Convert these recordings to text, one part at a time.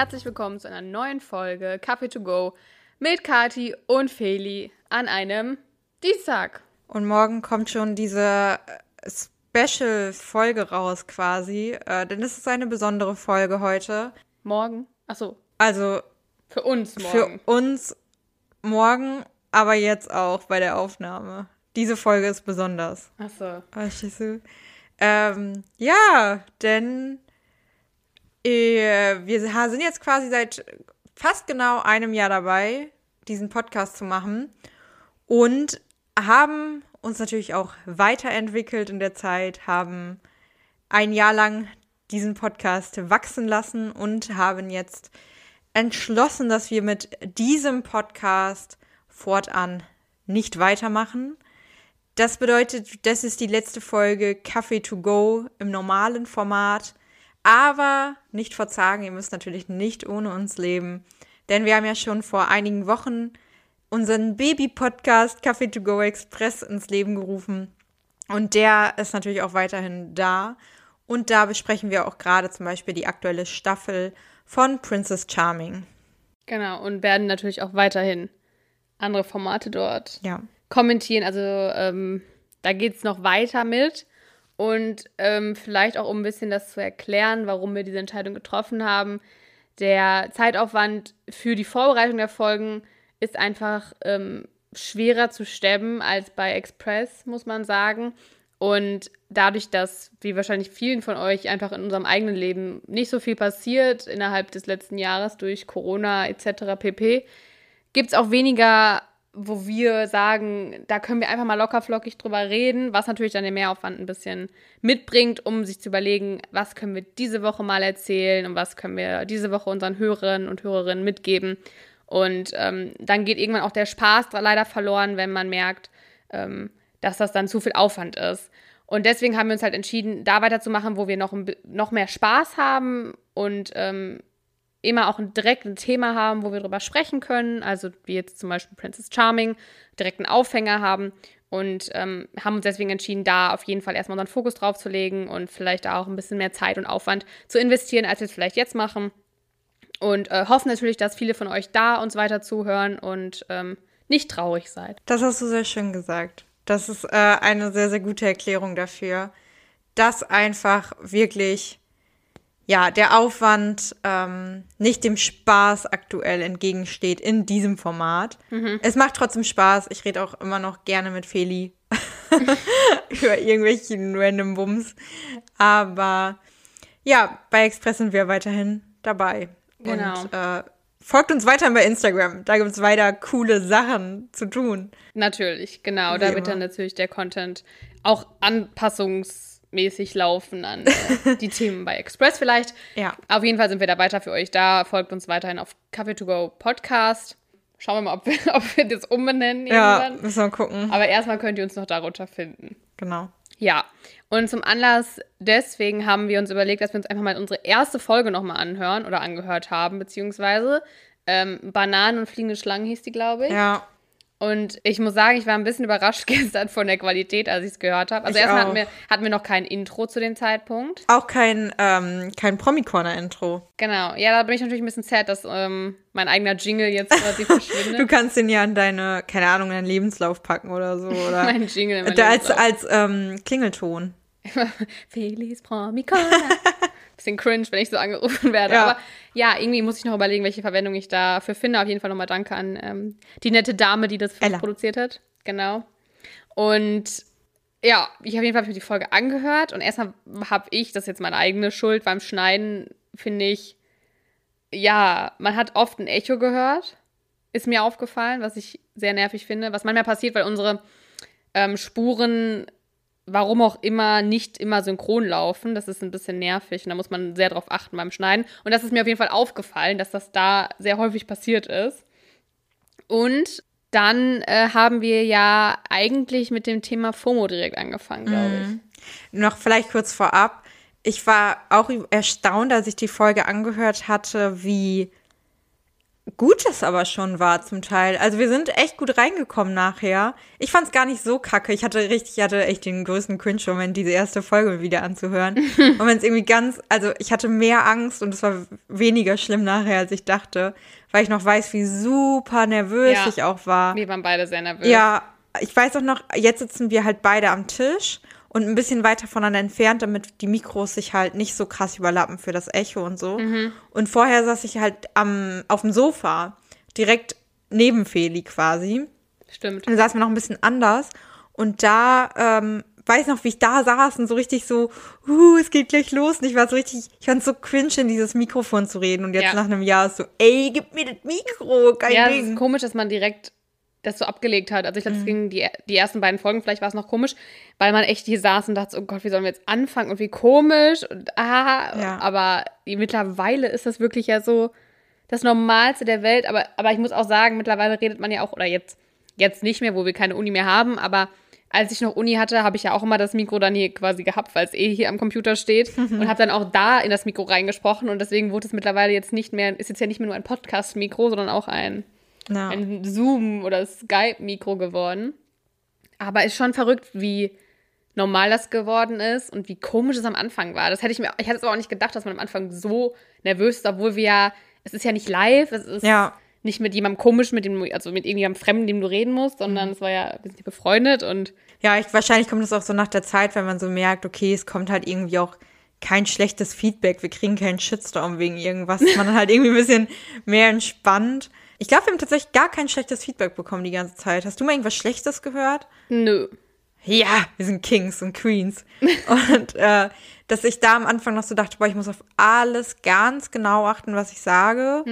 herzlich willkommen zu einer neuen Folge Kaffee to go mit Kati und Feli an einem Dienstag. Und morgen kommt schon diese äh, Special-Folge raus quasi, äh, denn es ist eine besondere Folge heute. Morgen? Achso. Also für uns morgen. Für uns morgen, aber jetzt auch bei der Aufnahme. Diese Folge ist besonders. Achso. Verstehst du? Ähm, ja, denn wir sind jetzt quasi seit fast genau einem Jahr dabei, diesen Podcast zu machen und haben uns natürlich auch weiterentwickelt in der Zeit, haben ein Jahr lang diesen Podcast wachsen lassen und haben jetzt entschlossen, dass wir mit diesem Podcast fortan nicht weitermachen. Das bedeutet, das ist die letzte Folge Kaffee to go im normalen Format. Aber nicht verzagen, ihr müsst natürlich nicht ohne uns leben. Denn wir haben ja schon vor einigen Wochen unseren Baby-Podcast Kaffee to go Express ins Leben gerufen. Und der ist natürlich auch weiterhin da. Und da besprechen wir auch gerade zum Beispiel die aktuelle Staffel von Princess Charming. Genau, und werden natürlich auch weiterhin andere Formate dort ja. kommentieren. Also ähm, da geht es noch weiter mit. Und ähm, vielleicht auch, um ein bisschen das zu erklären, warum wir diese Entscheidung getroffen haben. Der Zeitaufwand für die Vorbereitung der Folgen ist einfach ähm, schwerer zu stemmen als bei Express, muss man sagen. Und dadurch, dass, wie wahrscheinlich vielen von euch, einfach in unserem eigenen Leben nicht so viel passiert innerhalb des letzten Jahres durch Corona etc. pp, gibt es auch weniger, wo wir sagen, da können wir einfach mal lockerflockig drüber reden, was natürlich dann den Mehraufwand ein bisschen mitbringt, um sich zu überlegen, was können wir diese Woche mal erzählen und was können wir diese Woche unseren Hörern und Hörerinnen mitgeben. Und ähm, dann geht irgendwann auch der Spaß leider verloren, wenn man merkt, ähm, dass das dann zu viel Aufwand ist. Und deswegen haben wir uns halt entschieden, da weiterzumachen, wo wir noch, noch mehr Spaß haben und ähm, immer auch ein direktes Thema haben, wo wir drüber sprechen können. Also wie jetzt zum Beispiel Princess Charming, direkten Aufhänger haben und ähm, haben uns deswegen entschieden, da auf jeden Fall erstmal unseren Fokus drauf zu legen und vielleicht auch ein bisschen mehr Zeit und Aufwand zu investieren, als wir es vielleicht jetzt machen. Und äh, hoffen natürlich, dass viele von euch da uns weiter zuhören und ähm, nicht traurig seid. Das hast du sehr schön gesagt. Das ist äh, eine sehr, sehr gute Erklärung dafür, dass einfach wirklich, ja, der Aufwand ähm, nicht dem Spaß aktuell entgegensteht in diesem Format. Mhm. Es macht trotzdem Spaß. Ich rede auch immer noch gerne mit Feli über irgendwelchen random Bums. Aber ja, bei Express sind wir weiterhin dabei. Genau. Und äh, Folgt uns weiter bei Instagram. Da gibt es weiter coole Sachen zu tun. Natürlich, genau. Wie da wird dann natürlich der Content auch anpassungsmäßig laufen an äh, die Themen bei Express vielleicht. Ja. Auf jeden Fall sind wir da weiter für euch da. Folgt uns weiterhin auf Kaffee to go Podcast. Schauen wir mal, ob wir, ob wir das umbenennen. Ja, irgendwann. müssen wir gucken. Aber erstmal könnt ihr uns noch darunter finden. Genau. Ja, und zum Anlass deswegen haben wir uns überlegt, dass wir uns einfach mal unsere erste Folge nochmal anhören oder angehört haben, beziehungsweise ähm, Bananen und fliegende Schlangen hieß die, glaube ich. Ja. Und ich muss sagen, ich war ein bisschen überrascht gestern von der Qualität, als ich es gehört habe. Also ich erstmal hatten wir, hatten wir noch kein Intro zu dem Zeitpunkt. Auch kein, ähm, kein Promi-Corner-Intro. Genau. Ja, da bin ich natürlich ein bisschen sad, dass ähm, mein eigener Jingle jetzt quasi verschwindet. du kannst den ja an deine, keine Ahnung, deinen Lebenslauf packen oder so. Oder mein Jingle in da Als, als ähm, Klingelton. Feliz Promi-Corner. Bisschen cringe, wenn ich so angerufen werde. Ja. Aber ja, irgendwie muss ich noch überlegen, welche Verwendung ich dafür finde. Auf jeden Fall nochmal Danke an ähm, die nette Dame, die das uns produziert hat. Genau. Und ja, ich habe auf jeden Fall die Folge angehört und erstmal habe ich, das ist jetzt meine eigene Schuld, beim Schneiden finde ich, ja, man hat oft ein Echo gehört. Ist mir aufgefallen, was ich sehr nervig finde. Was manchmal passiert, weil unsere ähm, Spuren warum auch immer nicht immer synchron laufen. Das ist ein bisschen nervig und da muss man sehr drauf achten beim Schneiden. Und das ist mir auf jeden Fall aufgefallen, dass das da sehr häufig passiert ist. Und dann äh, haben wir ja eigentlich mit dem Thema FOMO direkt angefangen, glaube ich. Mhm. Noch vielleicht kurz vorab. Ich war auch erstaunt, als ich die Folge angehört hatte, wie gut das aber schon war zum Teil. Also wir sind echt gut reingekommen nachher. Ich fand es gar nicht so kacke. Ich hatte richtig, ich hatte echt den größten Cringe-Moment, diese erste Folge wieder anzuhören. und wenn es irgendwie ganz, also ich hatte mehr Angst und es war weniger schlimm nachher, als ich dachte, weil ich noch weiß, wie super nervös Ja. ich auch war. Wir waren beide sehr nervös. Ja, ich weiß auch noch, jetzt sitzen wir halt beide am Tisch und ein bisschen weiter voneinander entfernt, damit die Mikros sich halt nicht so krass überlappen für das Echo und so. Und vorher saß ich halt am, auf dem Sofa, direkt neben Feli quasi. Stimmt. Dann saßen wir noch ein bisschen anders und da, ähm, weiß noch, wie ich da saß und so richtig so, uh, es geht gleich los. Und ich war so richtig, ich fand so cringe, in dieses Mikrofon zu reden. Und jetzt Ja. nach einem Jahr ist so, ey, gib mir das Mikro, kein Ja, Ding. ist komisch, dass man direkt das so abgelegt hat. Also ich glaube, Mhm. es ging die, die ersten beiden Folgen, vielleicht war es noch komisch, weil man echt hier saß und dachte, oh Gott, wie sollen wir jetzt anfangen und wie komisch und ah, Ja. aber mittlerweile ist das wirklich ja so das Normalste der Welt, aber, aber ich muss auch sagen, mittlerweile redet man ja auch, oder jetzt, jetzt nicht mehr, wo wir keine Uni mehr haben, aber als ich noch Uni hatte, habe ich ja auch immer das Mikro dann hier quasi gehabt, weil es eh hier am Computer steht und habe dann auch da in das Mikro reingesprochen und deswegen wurde es mittlerweile jetzt nicht mehr, ist jetzt ja nicht mehr nur ein Podcast-Mikro, sondern auch ein Ja. ein Zoom- oder Skype-Mikro geworden. Aber ist schon verrückt, wie normal das geworden ist und wie komisch es am Anfang war. Das hätte ich mir, ich hätte es aber auch nicht gedacht, dass man am Anfang so nervös ist, obwohl wir ja, es ist ja nicht live, es ist Ja. nicht mit jemandem komisch, mit dem, also mit irgendjemandem Fremden, dem du reden musst, sondern Mhm. es war ja, wir sind ja befreundet und Ja, ich, wahrscheinlich kommt es auch so nach der Zeit, wenn man so merkt, okay, es kommt halt irgendwie auch kein schlechtes Feedback, wir kriegen keinen Shitstorm wegen irgendwas, man dann halt irgendwie ein bisschen mehr entspannt. Ich glaube, wir haben tatsächlich gar kein schlechtes Feedback bekommen die ganze Zeit. Hast du mal irgendwas Schlechtes gehört? nö. Ja, wir sind Kings und Queens. und äh, dass ich da am Anfang noch so dachte, boah, ich muss auf alles ganz genau achten, was ich sage.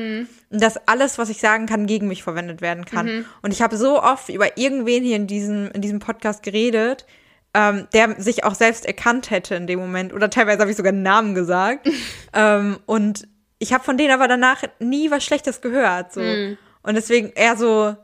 Und dass alles, was ich sagen kann, gegen mich verwendet werden kann. Und ich habe so oft über irgendwen hier in diesem, in diesem Podcast geredet, ähm, der sich auch selbst erkannt hätte in dem Moment. Oder teilweise habe ich sogar einen Namen gesagt. ähm, und ich habe von denen aber danach nie was Schlechtes gehört. So. Und deswegen eher so,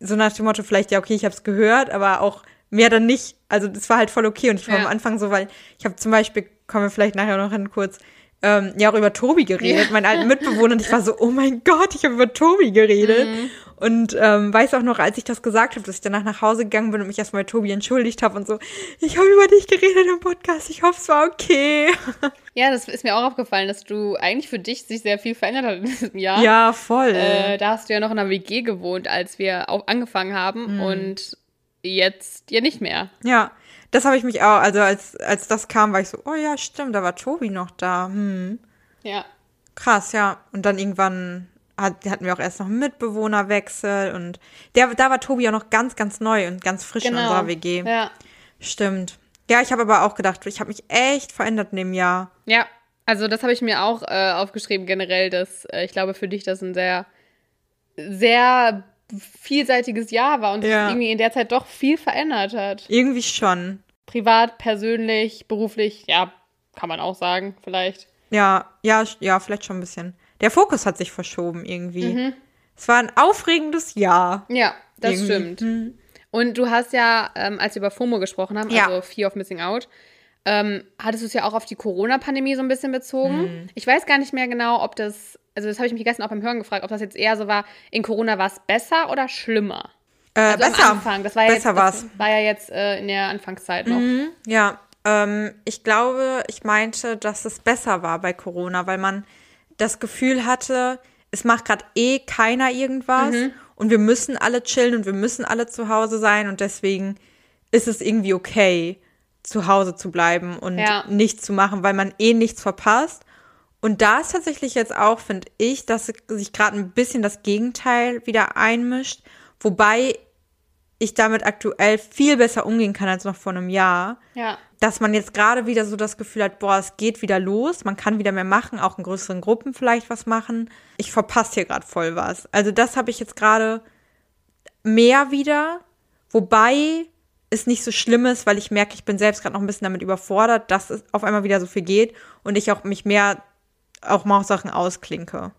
so nach dem Motto, vielleicht, ja, okay, ich habe es gehört, aber auch mehr dann nicht. Also das war halt voll okay. Und ich war Ja. am Anfang so, weil ich habe zum Beispiel, kommen wir vielleicht nachher noch hin kurz, ähm, ja auch über Tobi geredet, Ja. meinen alten Mitbewohner. Und ich war so, oh mein Gott, ich habe über Tobi geredet. Mhm. Und ähm, weiß auch noch, als ich das gesagt habe, dass ich danach nach Hause gegangen bin und mich erstmal Tobi entschuldigt habe und so, ich habe über dich geredet im Podcast, ich hoffe, es war okay. Ja, das ist mir auch aufgefallen, dass du eigentlich für dich sich sehr viel verändert hast in diesem Jahr. Ja, voll. Äh, da hast du ja noch in einer WG gewohnt, als wir auch angefangen haben Mhm. und jetzt ja nicht mehr. Ja, das habe ich mich auch, also als, als das kam, war ich so, oh ja, stimmt, da war Tobi noch da. Hm. Ja. Krass, ja. Und dann irgendwann hat, hatten wir auch erst noch einen Mitbewohnerwechsel und der, da war Tobi auch noch ganz, ganz neu und ganz frisch in unserer WG. Genau. Ja. Stimmt. Ja, ich habe aber auch gedacht, ich habe mich echt verändert in dem Jahr. Ja, also das habe ich mir auch äh, aufgeschrieben generell, dass äh, ich glaube für dich das ein sehr, sehr vielseitiges Jahr war und sich Ja. irgendwie in der Zeit doch viel verändert hat. Irgendwie schon. Privat, persönlich, beruflich, ja, kann man auch sagen, vielleicht. Ja, ja, ja, vielleicht schon ein bisschen. Der Fokus hat sich verschoben irgendwie. Mhm. Es war ein aufregendes Jahr. Ja, das Irgendwie. stimmt. Mhm. Und du hast ja, ähm, als wir über FOMO gesprochen haben, Ja. also Fear of Missing Out, ähm, hattest du es ja auch auf die Corona-Pandemie so ein bisschen bezogen. Mhm. Ich weiß gar nicht mehr genau, ob das, also das habe ich mich gestern auch beim Hören gefragt, ob das jetzt eher so war, in Corona war es besser oder schlimmer? Äh, Also besser. am Anfang, das war ja besser jetzt, war ja jetzt äh, in der Anfangszeit noch. Ja, ähm, ich glaube, ich meinte, dass es besser war bei Corona, weil man das Gefühl hatte, es macht gerade eh keiner irgendwas und wir müssen alle chillen und wir müssen alle zu Hause sein und deswegen ist es irgendwie okay, zu Hause zu bleiben und Ja. nichts zu machen, weil man eh nichts verpasst. Und da ist tatsächlich jetzt auch, finde ich, dass sich gerade ein bisschen das Gegenteil wieder einmischt, wobei ich damit aktuell viel besser umgehen kann als noch vor einem Jahr Ja. Dass man jetzt gerade wieder so das Gefühl hat, boah, es geht wieder los, man kann wieder mehr machen, auch in größeren Gruppen vielleicht was machen. Ich verpasse hier gerade voll was. Also das habe ich jetzt gerade mehr wieder, wobei es nicht so schlimm ist, weil ich merke, ich bin selbst gerade noch ein bisschen damit überfordert, dass es auf einmal wieder so viel geht und ich auch mich mehr auch mal auf Sachen ausklinke.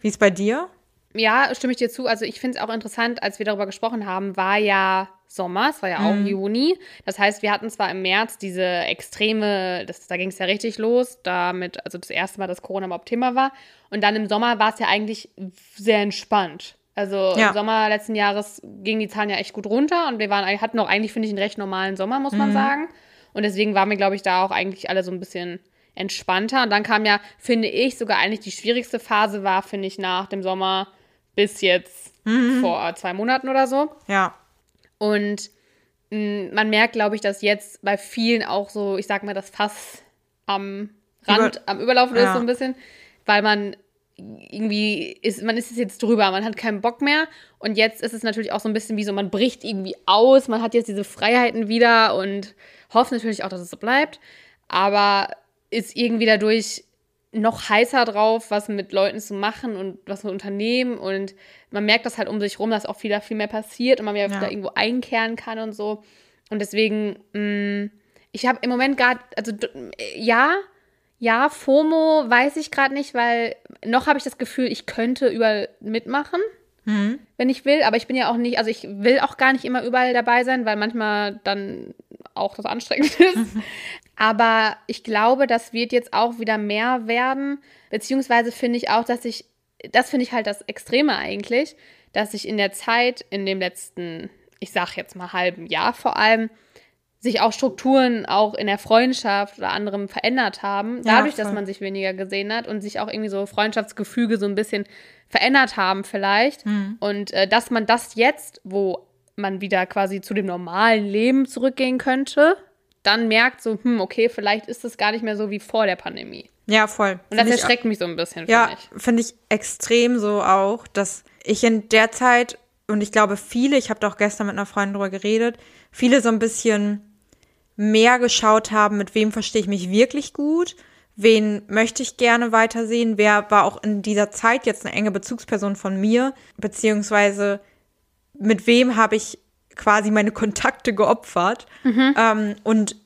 Wie ist bei dir? ja, stimme ich dir zu. Also ich finde es auch interessant, als wir darüber gesprochen haben, war ja Sommer, es war ja auch Juni. Das heißt, wir hatten zwar im März diese extreme, das, da ging es ja richtig los, damit, also das erste Mal, dass Corona überhaupt Thema war. Und dann im Sommer war es ja eigentlich sehr entspannt. Also Ja. im Sommer letzten Jahres gingen die Zahlen ja echt gut runter und wir waren, hatten auch eigentlich, finde ich, einen recht normalen Sommer, muss man sagen. Und deswegen waren wir, glaube ich, da auch eigentlich alle so ein bisschen entspannter. Und dann kam ja, finde ich, sogar eigentlich die schwierigste Phase war, finde ich, nach dem Sommer bis jetzt vor zwei Monaten oder so. Ja. Und mh, man merkt, glaube ich, dass jetzt bei vielen auch so, ich sag mal, das Fass am Rand, Über- am Überlaufen ist Ja. so ein bisschen, weil man irgendwie ist, man ist es jetzt drüber, man hat keinen Bock mehr. Und jetzt ist es natürlich auch so ein bisschen wie so, man bricht irgendwie aus, man hat jetzt diese Freiheiten wieder und hofft natürlich auch, dass es so bleibt. Aber ist irgendwie dadurch noch heißer drauf, was mit Leuten zu machen und was mit Unternehmen. Und man merkt das halt um sich rum, dass auch viel, viel mehr passiert und man wieder, Ja. wieder irgendwo einkehren kann und so. Und deswegen, mh, ich habe im Moment gerade, also ja, ja, FOMO weiß ich gerade nicht, weil noch habe ich das Gefühl, ich könnte überall mitmachen, wenn ich will. Aber ich bin ja auch nicht, also ich will auch gar nicht immer überall dabei sein, weil manchmal dann auch das anstrengend ist. Aber ich glaube, das wird jetzt auch wieder mehr werden. Beziehungsweise finde ich auch, dass ich, das finde ich halt das Extreme eigentlich, dass ich in der Zeit, in dem letzten, ich sag jetzt mal halben Jahr vor allem, sich auch Strukturen auch in der Freundschaft oder anderem verändert haben, Ja, dadurch, dass voll. man sich weniger gesehen hat und sich auch irgendwie so Freundschaftsgefüge so ein bisschen verändert haben vielleicht. Hm. Und äh, dass man das jetzt, wo man wieder quasi zu dem normalen Leben zurückgehen könnte, dann merkt so, hm, okay, vielleicht ist es gar nicht mehr so wie vor der Pandemie. Ja, voll. Und das Find erschreckt mich so ein bisschen, Ja, finde ich. finde ich extrem so auch, dass ich in der Zeit, und ich glaube viele, ich habe da auch gestern mit einer Freundin drüber geredet, viele so ein bisschen mehr geschaut haben, mit wem verstehe ich mich wirklich gut, wen möchte ich gerne weitersehen, wer war auch in dieser Zeit jetzt eine enge Bezugsperson von mir, beziehungsweise mit wem habe ich quasi meine Kontakte geopfert. Ähm, und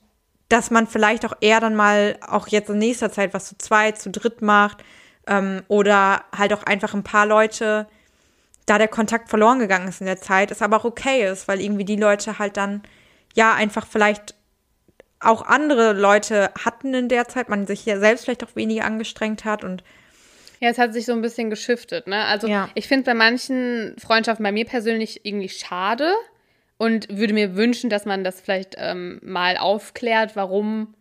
dass man vielleicht auch eher dann mal auch jetzt in nächster Zeit was zu zweit, zu dritt macht ähm, oder halt auch einfach ein paar Leute, da der Kontakt verloren gegangen ist in der Zeit, es aber auch okay ist, weil irgendwie die Leute halt dann ja einfach vielleicht auch andere Leute hatten in der Zeit, man sich ja selbst vielleicht auch weniger angestrengt hat und Ja, es hat sich so ein bisschen geschiftet, ne? Also Ja. ich finde bei manchen Freundschaften bei mir persönlich irgendwie schade und würde mir wünschen, dass man das vielleicht ähm, mal aufklärt, warum,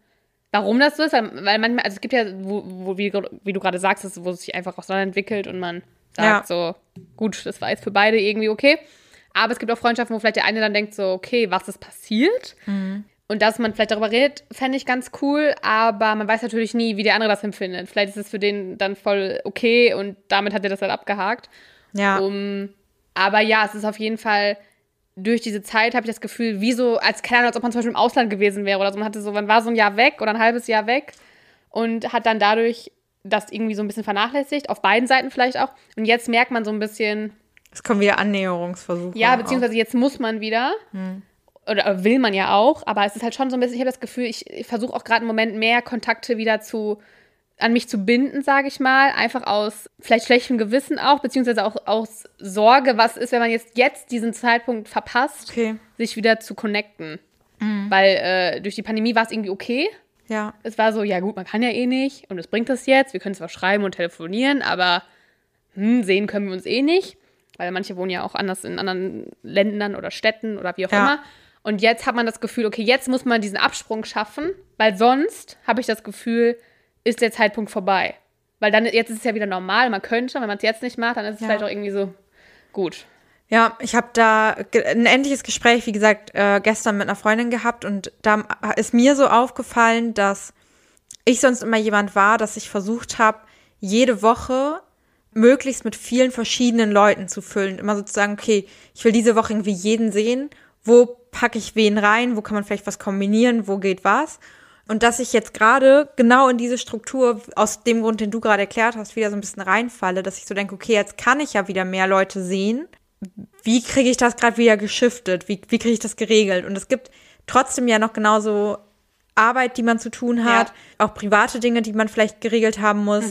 warum das so ist. Weil weil manchmal, also es gibt ja, wo, wo wie, wie du gerade sagst, wo es sich einfach auseinanderentwickelt und man sagt so, gut, das war jetzt für beide irgendwie okay. Aber es gibt auch Freundschaften, wo vielleicht der eine dann denkt so, okay, was ist passiert? Und dass man vielleicht darüber redet, fände ich ganz cool, aber man weiß natürlich nie, wie der andere das empfindet. Vielleicht ist es für den dann voll okay und damit hat er das halt abgehakt. ja, Um, aber ja, es ist auf jeden Fall durch diese Zeit habe ich das Gefühl, wie so, als keine Ahnung, als ob man zum Beispiel im Ausland gewesen wäre oder so. Man hatte so, man war so ein Jahr weg oder ein halbes Jahr weg und hat dann dadurch das irgendwie so ein bisschen vernachlässigt, auf beiden Seiten vielleicht auch. Und jetzt merkt man so ein bisschen, es kommen wieder Annäherungsversuche. ja, beziehungsweise jetzt muss man wieder. Hm. Oder will man ja auch, aber es ist halt schon so ein bisschen, ich habe das Gefühl, ich, ich versuche auch gerade im Moment mehr Kontakte wieder zu an mich zu binden, sage ich mal, einfach aus vielleicht schlechtem Gewissen auch, beziehungsweise auch aus Sorge, was ist, wenn man jetzt jetzt diesen Zeitpunkt verpasst, Okay, sich wieder zu connecten. Mhm. Weil äh, durch die Pandemie war es irgendwie okay. ja, Es war so, ja gut, man kann ja eh nicht und es bringt das jetzt. Wir können zwar schreiben und telefonieren, aber hm, sehen können wir uns eh nicht, weil manche wohnen ja auch anders in anderen Ländern oder Städten oder wie auch Ja. immer. Und jetzt hat man das Gefühl, okay, jetzt muss man diesen Absprung schaffen, weil sonst habe ich das Gefühl, ist der Zeitpunkt vorbei. Weil dann, jetzt ist es ja wieder normal, man könnte, wenn man es jetzt nicht macht, dann ist es Ja. vielleicht auch irgendwie so, gut. Ja, ich habe da ein ähnliches Gespräch, wie gesagt, äh, gestern mit einer Freundin gehabt und da ist mir so aufgefallen, dass ich sonst immer jemand war, dass ich versucht habe, jede Woche möglichst mit vielen verschiedenen Leuten zu füllen. Immer sozusagen, okay, ich will diese Woche irgendwie jeden sehen. Wo packe ich wen rein? Wo kann man vielleicht was kombinieren? Wo geht was? Und dass ich jetzt gerade genau in diese Struktur, aus dem Grund, den du gerade erklärt hast, wieder so ein bisschen reinfalle, dass ich so denke, okay, jetzt kann ich ja wieder mehr Leute sehen. Wie kriege ich das gerade wieder geschiftet? Wie, wie kriege ich das geregelt? Und es gibt trotzdem ja noch genauso Arbeit, die man zu tun hat, auch private Dinge, die man vielleicht geregelt haben muss,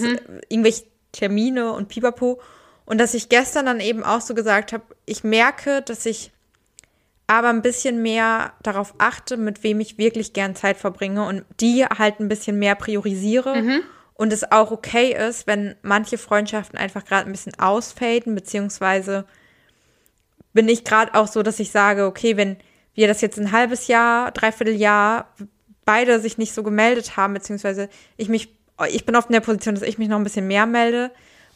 irgendwelche Termine und Pipapo. Und dass ich gestern dann eben auch so gesagt habe, ich merke, dass ich aber ein bisschen mehr darauf achte, mit wem ich wirklich gern Zeit verbringe und die halt ein bisschen mehr priorisiere. Mhm. Und es auch okay ist, wenn manche Freundschaften einfach gerade ein bisschen ausfaden, beziehungsweise bin ich gerade auch so, dass ich sage, okay, wenn wir das jetzt ein halbes Jahr, dreiviertel Jahr beide sich nicht so gemeldet haben, beziehungsweise ich mich, ich bin oft in der Position, dass ich mich noch ein bisschen mehr melde.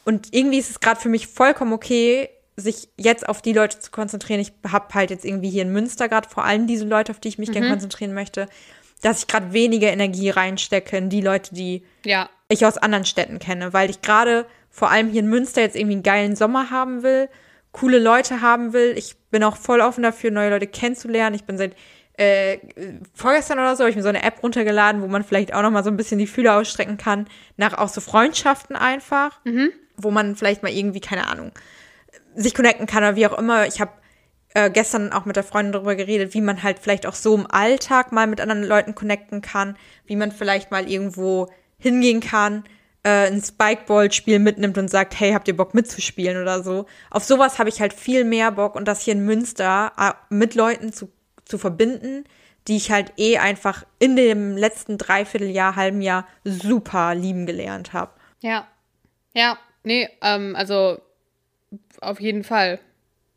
Und irgendwie ist es gerade für mich vollkommen okay, sich jetzt auf die Leute zu konzentrieren. Ich habe halt jetzt irgendwie hier in Münster gerade vor allem diese Leute, auf die ich mich mhm. gerne konzentrieren möchte, dass ich gerade weniger Energie reinstecke in die Leute, die ja. ich aus anderen Städten kenne, weil ich gerade vor allem hier in Münster jetzt irgendwie einen geilen Sommer haben will, coole Leute haben will. Ich bin auch voll offen dafür, neue Leute kennenzulernen. Ich bin seit äh, vorgestern oder so habe ich mir so eine App runtergeladen, wo man vielleicht auch noch mal so ein bisschen die Fühler ausstrecken kann nach auch so Freundschaften einfach, mhm. wo man vielleicht mal irgendwie keine Ahnung sich connecten kann oder wie auch immer. Ich habe äh, gestern auch mit der Freundin darüber geredet, wie man halt vielleicht auch so im Alltag mal mit anderen Leuten connecten kann, wie man vielleicht mal irgendwo hingehen kann, äh, ein Spikeball-Spiel mitnimmt und sagt, hey, habt ihr Bock mitzuspielen oder so. Auf sowas habe ich halt viel mehr Bock und das hier in Münster äh, mit Leuten zu, zu verbinden, die ich halt eh einfach in dem letzten Dreivierteljahr, halben Jahr super lieben gelernt habe. Ja. Ja, nee, ähm, also auf jeden Fall.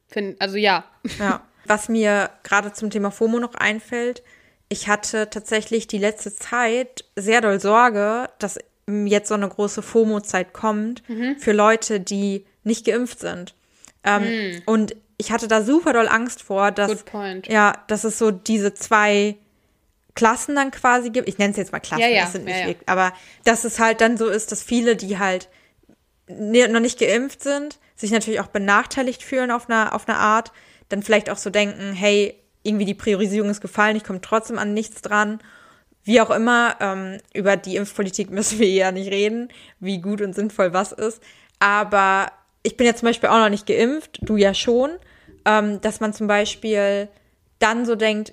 Find, also ja. Ja. Was mir gerade zum Thema FOMO noch einfällt, ich hatte tatsächlich die letzte Zeit sehr doll Sorge, dass jetzt so eine große FOMO-Zeit kommt mhm. für Leute, die nicht geimpft sind. Ähm, mhm. Und ich hatte da super doll Angst vor, dass, ja, dass es so diese zwei Klassen dann quasi gibt. Ich nenne es jetzt mal Klassen, ja, ja. das sind nicht ja, wirklich, aber dass es halt dann so ist, dass viele, die halt noch nicht geimpft sind, sich natürlich auch benachteiligt fühlen auf einer, auf eine Art, dann vielleicht auch so denken, hey, irgendwie die Priorisierung ist gefallen, ich komme trotzdem an nichts dran. Wie auch immer, ähm, über die Impfpolitik müssen wir ja nicht reden, wie gut und sinnvoll was ist. Aber ich bin ja zum Beispiel auch noch nicht geimpft, du ja schon, ähm, dass man zum Beispiel dann so denkt,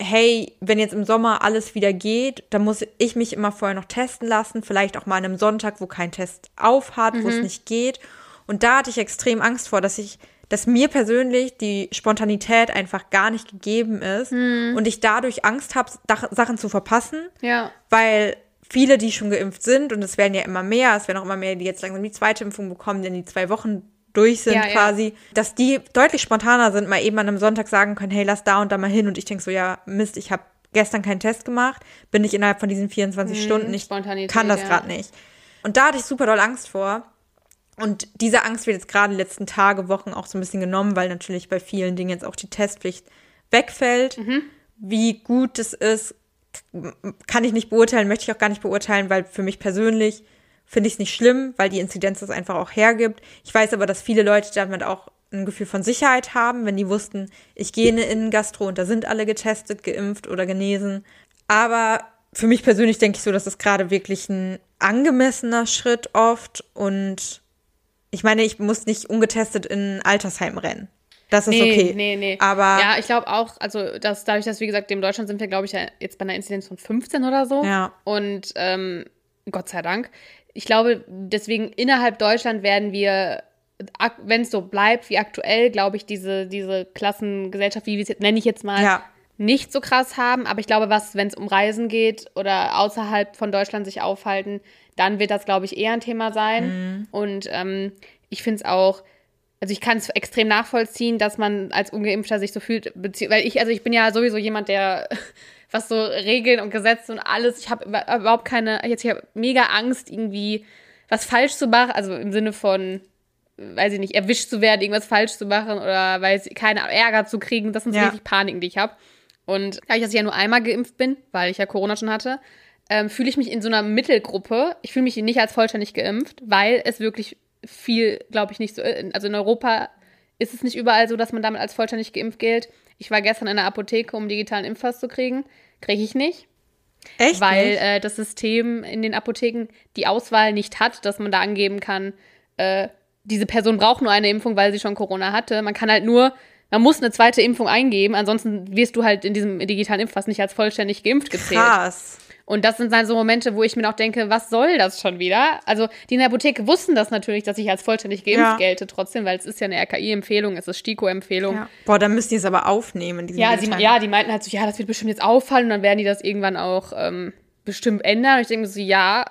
hey, wenn jetzt im Sommer alles wieder geht, dann muss ich mich immer vorher noch testen lassen, vielleicht auch mal an einem Sonntag, wo kein Test aufhat, mhm. wo es mhm. nicht geht. Und da hatte ich extrem Angst vor, dass ich, dass mir persönlich die Spontanität einfach gar nicht gegeben ist mhm. und ich dadurch Angst habe, Sachen zu verpassen. Ja. Weil viele, die schon geimpft sind, und es werden ja immer mehr, es werden auch immer mehr, die jetzt langsam die zweite Impfung bekommen, denn die zwei Wochen durch sind ja, quasi, ja. dass die deutlich spontaner sind, mal eben an einem Sonntag sagen können, hey, lass da und da mal hin. Und ich denke so, ja, Mist, ich habe gestern keinen Test gemacht, bin ich innerhalb von diesen 24 hm, Stunden, ich kann das ja. gerade nicht. Und da hatte ich super doll Angst vor. Und diese Angst wird jetzt gerade letzten Tage, Wochen auch so ein bisschen genommen, weil natürlich bei vielen Dingen jetzt auch die Testpflicht wegfällt. Mhm. Wie gut es ist, kann ich nicht beurteilen, möchte ich auch gar nicht beurteilen, weil für mich persönlich finde ich es nicht schlimm, weil die Inzidenz das einfach auch hergibt. Ich weiß aber, dass viele Leute damit auch ein Gefühl von Sicherheit haben, wenn die wussten, ich gehe in eine Innengastro und da sind alle getestet, geimpft oder genesen. Aber für mich persönlich denke ich so, dass das gerade wirklich ein angemessener Schritt oft und ich meine, ich muss nicht ungetestet in Altersheim rennen. Das ist nee, okay. Nee, nee. Aber ja, ich glaube auch, also dass dadurch, dass wie gesagt, in Deutschland sind wir, glaube ich, ja jetzt bei einer Inzidenz von 15 oder so. Ja. Und ähm, Gott sei Dank. Ich glaube, deswegen innerhalb Deutschland werden wir, wenn es so bleibt wie aktuell, glaube ich, diese, diese Klassengesellschaft, wie wir es jetzt nenne ich jetzt mal, ja. nicht so krass haben. Aber ich glaube, was, wenn es um Reisen geht oder außerhalb von Deutschland sich aufhalten, dann wird das, glaube ich, eher ein Thema sein. Mhm. Und ähm, ich finde es auch, also ich kann es extrem nachvollziehen, dass man als Ungeimpfter sich so fühlt, weil ich, also ich bin ja sowieso jemand, der was so Regeln und Gesetze und alles, ich habe überhaupt keine, jetzt ich habe mega Angst, irgendwie was falsch zu machen, also im Sinne von, weiß ich nicht, erwischt zu werden, irgendwas falsch zu machen oder weil keine Ärger zu kriegen, das sind so ja. richtig Paniken, die ich habe. Und dass ich ja nur einmal geimpft bin, weil ich ja Corona schon hatte, ähm, fühle ich mich in so einer Mittelgruppe. Ich fühle mich nicht als vollständig geimpft, weil es wirklich viel, glaube ich, nicht so. ist. Also in Europa ist es nicht überall so, dass man damit als vollständig geimpft gilt. Ich war gestern in der Apotheke, um digitalen Impfpass zu kriegen. Kriege ich nicht. Echt? Weil äh, das System in den Apotheken die Auswahl nicht hat, dass man da angeben kann, äh, diese Person braucht nur eine Impfung, weil sie schon Corona hatte. Man kann halt nur, man muss eine zweite Impfung eingeben, ansonsten wirst du halt in diesem digitalen Impfpass nicht als vollständig geimpft gezählt. Krass. Und das sind dann so Momente, wo ich mir auch denke, was soll das schon wieder? Also die in der Apotheke wussten das natürlich, dass ich als vollständig geimpft Ja. gelte trotzdem, weil es ist ja eine RKI-Empfehlung, es ist STIKO-Empfehlung. Ja. Boah, dann müssen die es aber aufnehmen. Ja, digitalen- ja, die meinten halt so, ja, das wird bestimmt jetzt auffallen und dann werden die das irgendwann auch ähm, bestimmt ändern. Und ich denke so, ja,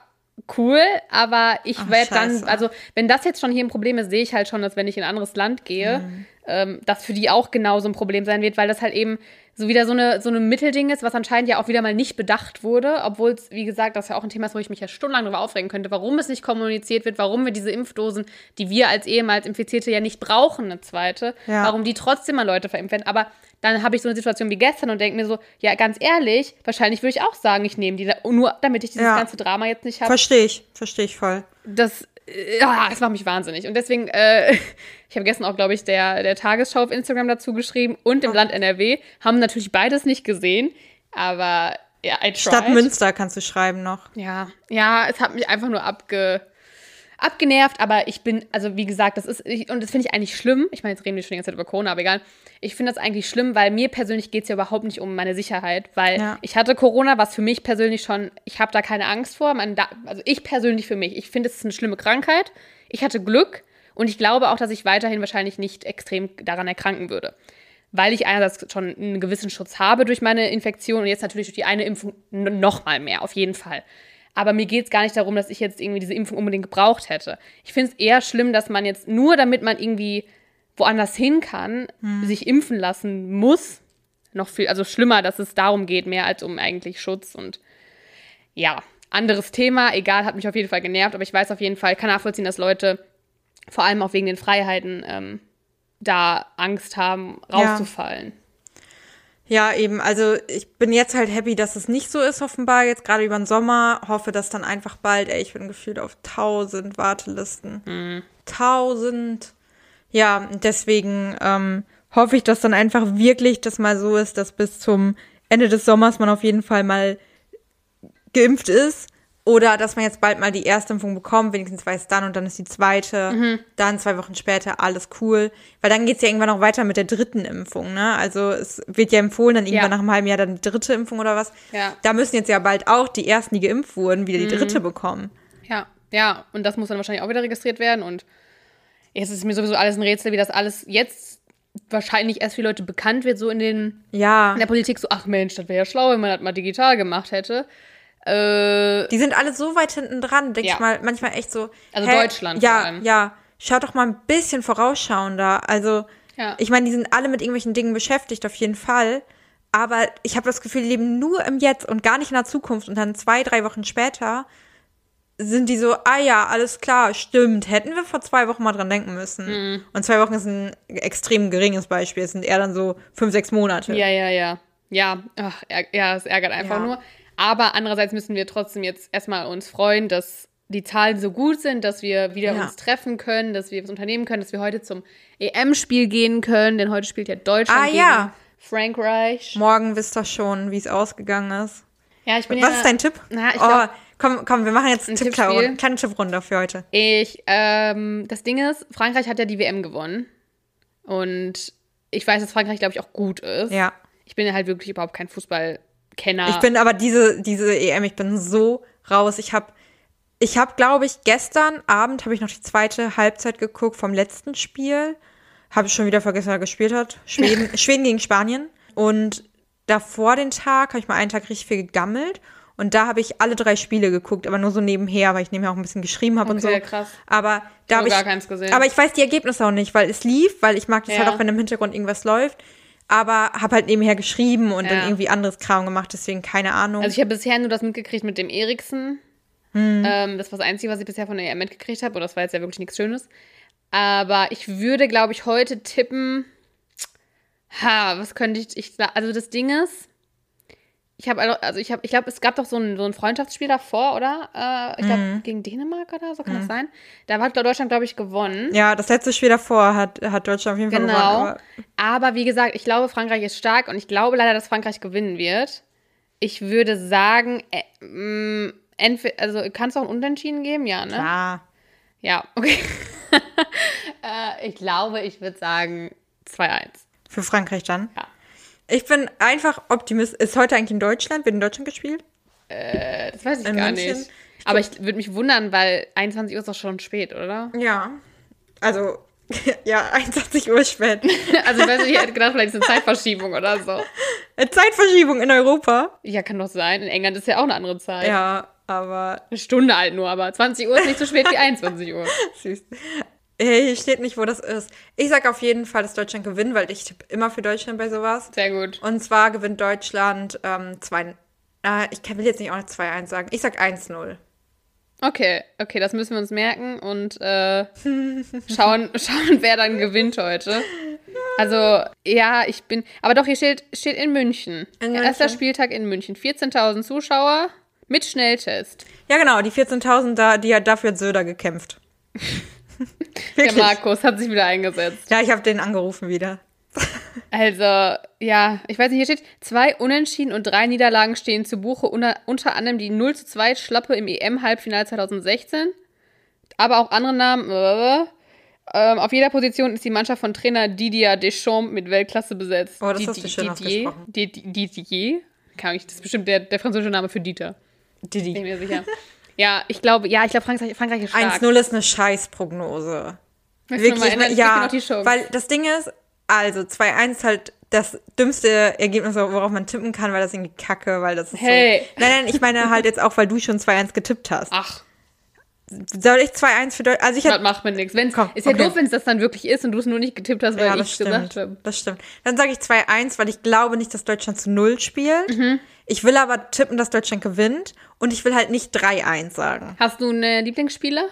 cool, aber ich Ach, werde dann, also wenn das jetzt schon hier ein Problem ist, sehe ich halt schon, dass wenn ich in ein anderes Land gehe, Mhm. ähm, das für die auch genauso ein Problem sein wird, weil das halt eben so wieder so eine, so eine Mittelding ist, was anscheinend ja auch wieder mal nicht bedacht wurde, obwohl es, wie gesagt, das ja auch ein Thema ist, wo ich mich ja stundenlang darüber aufregen könnte, warum es nicht kommuniziert wird, warum wir diese Impfdosen, die wir als ehemals Infizierte ja nicht brauchen, eine zweite, Ja. warum die trotzdem an Leute verimpft werden. Aber dann habe ich so eine Situation wie gestern und denke mir so, ja, ganz ehrlich, wahrscheinlich würde ich auch sagen, ich nehme die, da- nur damit ich dieses Ja. ganze Drama jetzt nicht habe. Verstehe ich, verstehe ich voll. Das, äh, ja, das macht mich wahnsinnig. Und deswegen, äh, ich habe gestern auch, glaube ich, der, der Tagesschau auf Instagram dazu geschrieben und im Land NRW, haben natürlich beides nicht gesehen, aber ja, I tried. Stadt Münster kannst du schreiben noch. Ja, ja, es hat mich einfach nur abge, abgenervt, aber ich bin, also wie gesagt, das ist, ich, und das finde ich eigentlich schlimm. Ich meine, jetzt reden wir schon die ganze Zeit über Corona, aber egal. Ich finde das eigentlich schlimm, weil mir persönlich geht es ja überhaupt nicht um meine Sicherheit, weil Ja. ich hatte Corona, was für mich persönlich schon, ich habe da keine Angst vor. Man da, also ich persönlich für mich, ich finde, es ist eine schlimme Krankheit. Ich hatte Glück und ich glaube auch, dass ich weiterhin wahrscheinlich nicht extrem daran erkranken würde. Weil ich einerseits schon einen gewissen Schutz habe durch meine Infektion und jetzt natürlich durch die eine Impfung n- noch mal mehr, auf jeden Fall. Aber mir geht es gar nicht darum, dass ich jetzt irgendwie diese Impfung unbedingt gebraucht hätte. Ich finde es eher schlimm, dass man jetzt nur damit man irgendwie woanders hin kann, sich impfen lassen muss. Noch viel, also schlimmer, dass es darum geht, mehr als um eigentlich Schutz und ja, anderes Thema, egal, hat mich auf jeden Fall genervt, aber ich weiß auf jeden Fall, kann nachvollziehen, dass Leute vor allem auch wegen den Freiheiten ähm, da Angst haben, Ja. rauszufallen. Ja, eben. Also ich bin jetzt halt happy, dass es nicht so ist, offenbar, jetzt gerade über den Sommer. Hoffe, dass dann einfach bald, ey, ich bin gefühlt auf tausend Wartelisten. Tausend. Ja, deswegen ähm, hoffe ich, dass dann einfach wirklich das mal so ist, dass bis zum Ende des Sommers man auf jeden Fall mal geimpft ist. Oder dass man jetzt bald mal die erste Impfung bekommt, wenigstens weiß dann und dann ist die zweite. Dann zwei Wochen später, alles cool. Weil dann geht's ja irgendwann noch weiter mit der dritten Impfung, ne? Also es wird ja empfohlen, dann irgendwann Ja. nach einem halben Jahr dann die dritte Impfung oder was. Ja. Da müssen jetzt ja bald auch die ersten, die geimpft wurden, wieder die dritte bekommen. Ja, ja, und das muss dann wahrscheinlich auch wieder registriert werden und jetzt ist mir sowieso alles ein Rätsel, wie das alles jetzt wahrscheinlich erst für Leute bekannt wird, so in den Ja. in der Politik so, ach Mensch, das wäre ja schlau, wenn man das mal digital gemacht hätte. Äh, Die sind alle so weit hinten dran, denke Ja. ich mal, manchmal echt so. Also hä, Deutschland ja, vor allem. Ja, schaut doch mal ein bisschen vorausschauender. Also, Ja. ich meine, die sind alle mit irgendwelchen Dingen beschäftigt, auf jeden Fall. Aber ich habe das Gefühl, die leben nur im Jetzt und gar nicht in der Zukunft. Und dann zwei, drei Wochen später sind die so, ah ja, alles klar, stimmt. Hätten wir vor zwei Wochen mal dran denken müssen. Mhm. Und zwei Wochen ist ein extrem geringes Beispiel. Es sind eher dann so fünf, sechs Monate. ja, ja, ja. Ja, ach, ja, es ärgert einfach Ja. nur. Aber andererseits müssen wir trotzdem jetzt erstmal uns freuen, dass die Zahlen so gut sind, dass wir wieder Ja. uns treffen können, dass wir was unternehmen können, dass wir heute zum EM-Spiel gehen können, denn heute spielt ja Deutschland Ah, gegen ja. Frankreich. Morgen wisst ihr schon, wie es ausgegangen ist. Ja, ich bin Was ja, ist dein Tipp? Na, ich oh, glaub- komm, komm, wir machen jetzt eine Ein Tippklau- Tippspiel? kleine Tipprunde für heute. Ich, ähm, das Ding ist, Frankreich hat ja die WM gewonnen. Und ich weiß, dass Frankreich, glaube ich, auch gut ist. Ja. Ich bin halt wirklich überhaupt kein Fußballkenner. Ich bin aber diese, diese EM, ich bin so raus. Ich habe, ich habe, glaube ich, gestern Abend habe ich noch die zweite Halbzeit geguckt vom letzten Spiel. Habe ich schon wieder vergessen, wer gespielt hat. Schweden, Schweden gegen Spanien. Und davor den Tag habe ich mal einen Tag richtig viel gegammelt. Und da habe ich alle drei Spiele geguckt, aber nur so nebenher, weil ich nebenher auch ein bisschen geschrieben habe und so. Okay, krass. Aber da hab habe ich gar keins gesehen. Aber ich weiß die Ergebnisse auch nicht, weil es lief, weil ich mag das Ja. halt auch, wenn im Hintergrund irgendwas läuft. Aber habe halt nebenher geschrieben und Ja. dann irgendwie anderes Kram gemacht, deswegen keine Ahnung. Also ich habe bisher nur das mitgekriegt mit dem Eriksen. Hm. Ähm, das war das Einzige, was ich bisher von der EM mitgekriegt habe. Und das war jetzt ja wirklich nichts Schönes. Aber ich würde, glaube ich, heute tippen. Ha, was könnte ich. ich also das Ding ist. Ich habe also ich habe ich glaube es gab doch so ein, so ein Freundschaftsspiel davor, oder? Äh, ich glaube Mhm. gegen Dänemark oder so kann das sein. Da hat Deutschland glaube ich gewonnen. ja, das letzte Spiel davor hat, hat Deutschland auf jeden Fall Genau. gewonnen. Aber wie gesagt, ich glaube, Frankreich ist stark und ich glaube leider, dass Frankreich gewinnen wird. Ich würde sagen, äh, mh, entweder, also kannst du auch ein Unentschieden geben? Ja, ne? Aber, ja. Ja, okay. äh, ich glaube, ich würde sagen 2-1. Für Frankreich dann. Ja. Ich bin einfach Optimist. Ist heute eigentlich in Deutschland? Wird in Deutschland gespielt? Äh, das weiß ich In gar München? nicht. Aber ich würde mich wundern, weil 21 Uhr ist doch schon spät, oder? Ja. Also, ja, 21 Uhr spät. Also ich weiß nicht, ich hätte gedacht, vielleicht ist eine Zeitverschiebung oder so. Eine Zeitverschiebung in Europa. Ja, kann doch sein. In England ist ja auch eine andere Zeit. Ja, aber Eine Stunde halt nur, aber 20 Uhr ist nicht so spät wie 21 Uhr. süß. Hier steht nicht, wo das ist. Ich sag auf jeden Fall, dass Deutschland gewinnt, weil ich tippe immer für Deutschland bei sowas. Sehr gut. Und zwar gewinnt Deutschland ähm, 2. Äh, ich will jetzt nicht auch 2-1 sagen. Ich sag 1-0. Okay, okay, das müssen wir uns merken und äh, schauen, schauen, wer dann gewinnt heute. Also, ja, ich bin. Aber doch, hier steht, steht in München. In Erster München. Spieltag in München. 14.000 Zuschauer mit Schnelltest. Ja, genau, die 14.000, da, die hat dafür Söder gekämpft. Der. Markus hat sich wieder eingesetzt. Ja, ich habe den angerufen wieder. Also, ja, ich weiß nicht, hier steht, zwei Unentschieden und drei Niederlagen stehen zu Buche, unter, unter anderem die 0 zu 2 Schlappe im EM-Halbfinale 2016. Aber auch andere Namen. Äh, ähm, auf jeder Position ist die Mannschaft von Trainer Didier Deschamps mit Weltklasse besetzt. Oh, das Di- hast du schön Didier, ausgesprochen. Di- Di- Didier? Kann ich, das ist bestimmt der, der französische Name für Dieter. Bin Didi. mir sicher. ja, ich glaube, ja, ich glaube, Frankreich, Frankreich ist stark. 1-0 ist eine Scheißprognose. Wirklich, erinnern? ne, ja. Weil das Ding ist, also 2-1 ist halt das dümmste Ergebnis, worauf man tippen kann, weil das irgendwie kacke, weil das ist Hey. so. Nein, nein, ich meine halt jetzt auch, weil du schon 2-1 getippt hast. Ach, Soll ich 2-1 für Deutschland? Also ich das hätte. macht mir nichts. Wenn's, Komm, ist ja okay. doof, wenn es das dann wirklich ist und du es nur nicht getippt hast, weil Ja, ich das es gesagt stimmt. habe. Das stimmt. Dann sage ich 2-1, weil ich glaube nicht, dass Deutschland zu Null spielt. Mhm. Ich will aber tippen, dass Deutschland gewinnt. Und ich will halt nicht 3-1 sagen. Hast du einen Lieblingsspieler?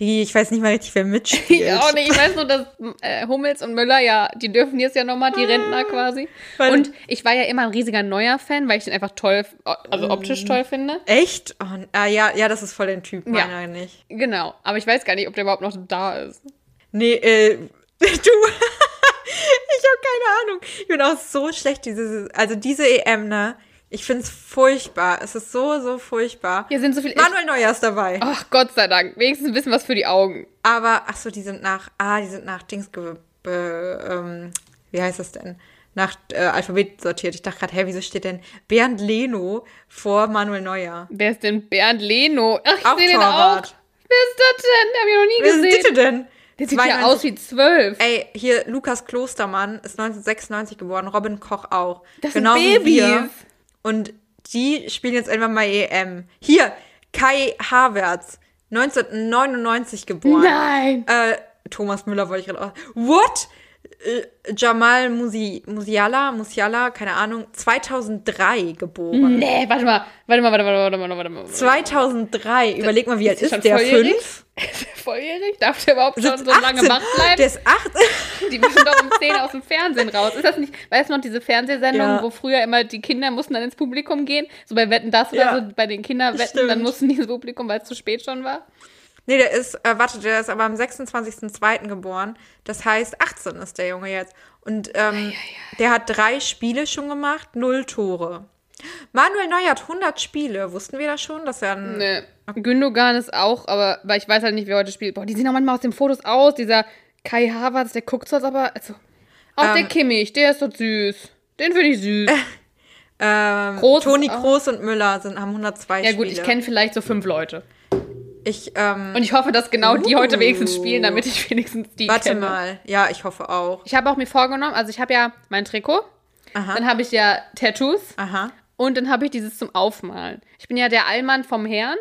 Die, ich weiß nicht mal richtig, wer mitspielt. Ich auch nicht. Ich weiß nur, dass äh, Hummels und Müller, ja, die dürfen jetzt ja nochmal, die Rentner quasi. Weil- Und ich war ja immer ein riesiger Neuer-Fan, weil ich den einfach toll, also optisch toll finde. Echt? Oh, ah, ja, ja, das ist voll den Typ, Ja. meiner nicht. Genau. Aber ich weiß gar nicht, ob der überhaupt noch da ist. Nee, äh, du. ich habe keine Ahnung. Ich bin auch so schlecht, diese, also diese EM, ne? Ich find's furchtbar. Es ist so, so furchtbar. Hier sind so viele. Manuel Neuer ist dabei. Ach, Gott sei Dank. Wenigstens ein bisschen was für die Augen. Aber, ach so, die sind nach, ah, die sind nach Dings, ge, ähm, wie heißt das denn? Nach äh, Alphabet sortiert. Ich dachte gerade, hä, wieso steht denn Bernd Leno vor Manuel Neuer? Wer ist denn Bernd Leno? Ach, ich sehe den auch. Wer ist das denn? Den habe ich noch nie Wer ist gesehen. bitte denn? Der sieht ja 92 aus wie zwölf. Ey, hier Lukas Klostermann ist 1996 geboren, Robin Koch auch. Das sind Genauso wie Babys. wir. Und die spielen jetzt irgendwann mal EM. Hier, Kai Havertz, 1999 geboren. Nein. Äh, Thomas Müller wollte ich gerade auch. What? Äh, Jamal Musi, Musiala, Musiala, keine Ahnung, 2003 geboren. Nee, warte mal. Warte mal, warte mal, warte mal, warte mal. 2003, überleg mal, wie alt ist schon der? volljährig? Fünf? Ist der volljährig? Darf der überhaupt schon so lange 18. wach bleiben? Der ist 8. Die müssen doch um 10 aus dem Fernsehen raus. Ist das nicht, weißt du noch, diese Fernsehsendung, Ja. wo früher immer die Kinder mussten dann ins Publikum gehen? So bei Wetten, das oder Ja. so, bei den Kinderwetten, Stimmt. dann mussten die ins Publikum, weil es zu spät schon war. Nee, der ist, äh, warte, der ist aber am 26.02. geboren. Das heißt, 18 ist der Junge jetzt. Und ähm, der hat drei Spiele schon gemacht, null Tore. Manuel Neuer hat 100 Spiele. Wussten wir das schon, dass er ein... Nee. Gündogan ist auch, aber weil ich weiß halt nicht, wer heute spielt. Boah, die sehen auch manchmal aus den Fotos aus. Dieser Kai Havertz, der guckt so, als ob er. Also, auch der Ähm. Kimmich, der ist doch süß. Den finde ich süß. Ähm, Groß Toni Kroos und Müller sind, haben 102 ja, Spiele. gut, ich kenne vielleicht so fünf Leute. Ich, ähm, Und ich hoffe, dass genau die heute Uh. wenigstens spielen, damit ich wenigstens die warte kenne. mal. Ja, ich hoffe auch. Ich habe auch mir vorgenommen, also ich habe ja mein Trikot, Aha. dann habe ich ja Tattoos Aha. und dann habe ich dieses zum Aufmalen. Ich bin ja der Allmann vom Herrn,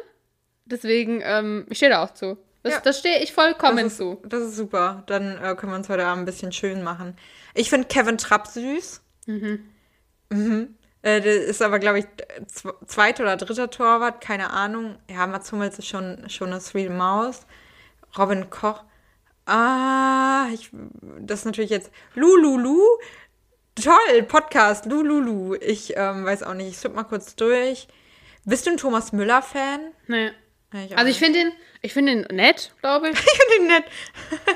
deswegen, ähm, ich stehe da auch zu. Das, Ja. das stehe ich vollkommen Das ist, zu. das ist super. Dann äh, können wir uns heute Abend ein bisschen schön machen. Ich finde Kevin Trapp süß. Mhm. Äh, der ist aber, glaube ich, zwe- zweiter oder dritter Torwart, keine Ahnung. Ja, Mats Hummels ist schon, schon eine sweet Maus. Robin Koch. Ah, ich, das ist natürlich jetzt Lululu. Toll, Podcast, Lululu. Ich ähm, weiß auch nicht, ich swipe mal kurz durch. Bist du ein Thomas Müller-Fan? Nee. Auch Also ich finde den, ich finde den nett, glaube ich. ich finde ihn nett.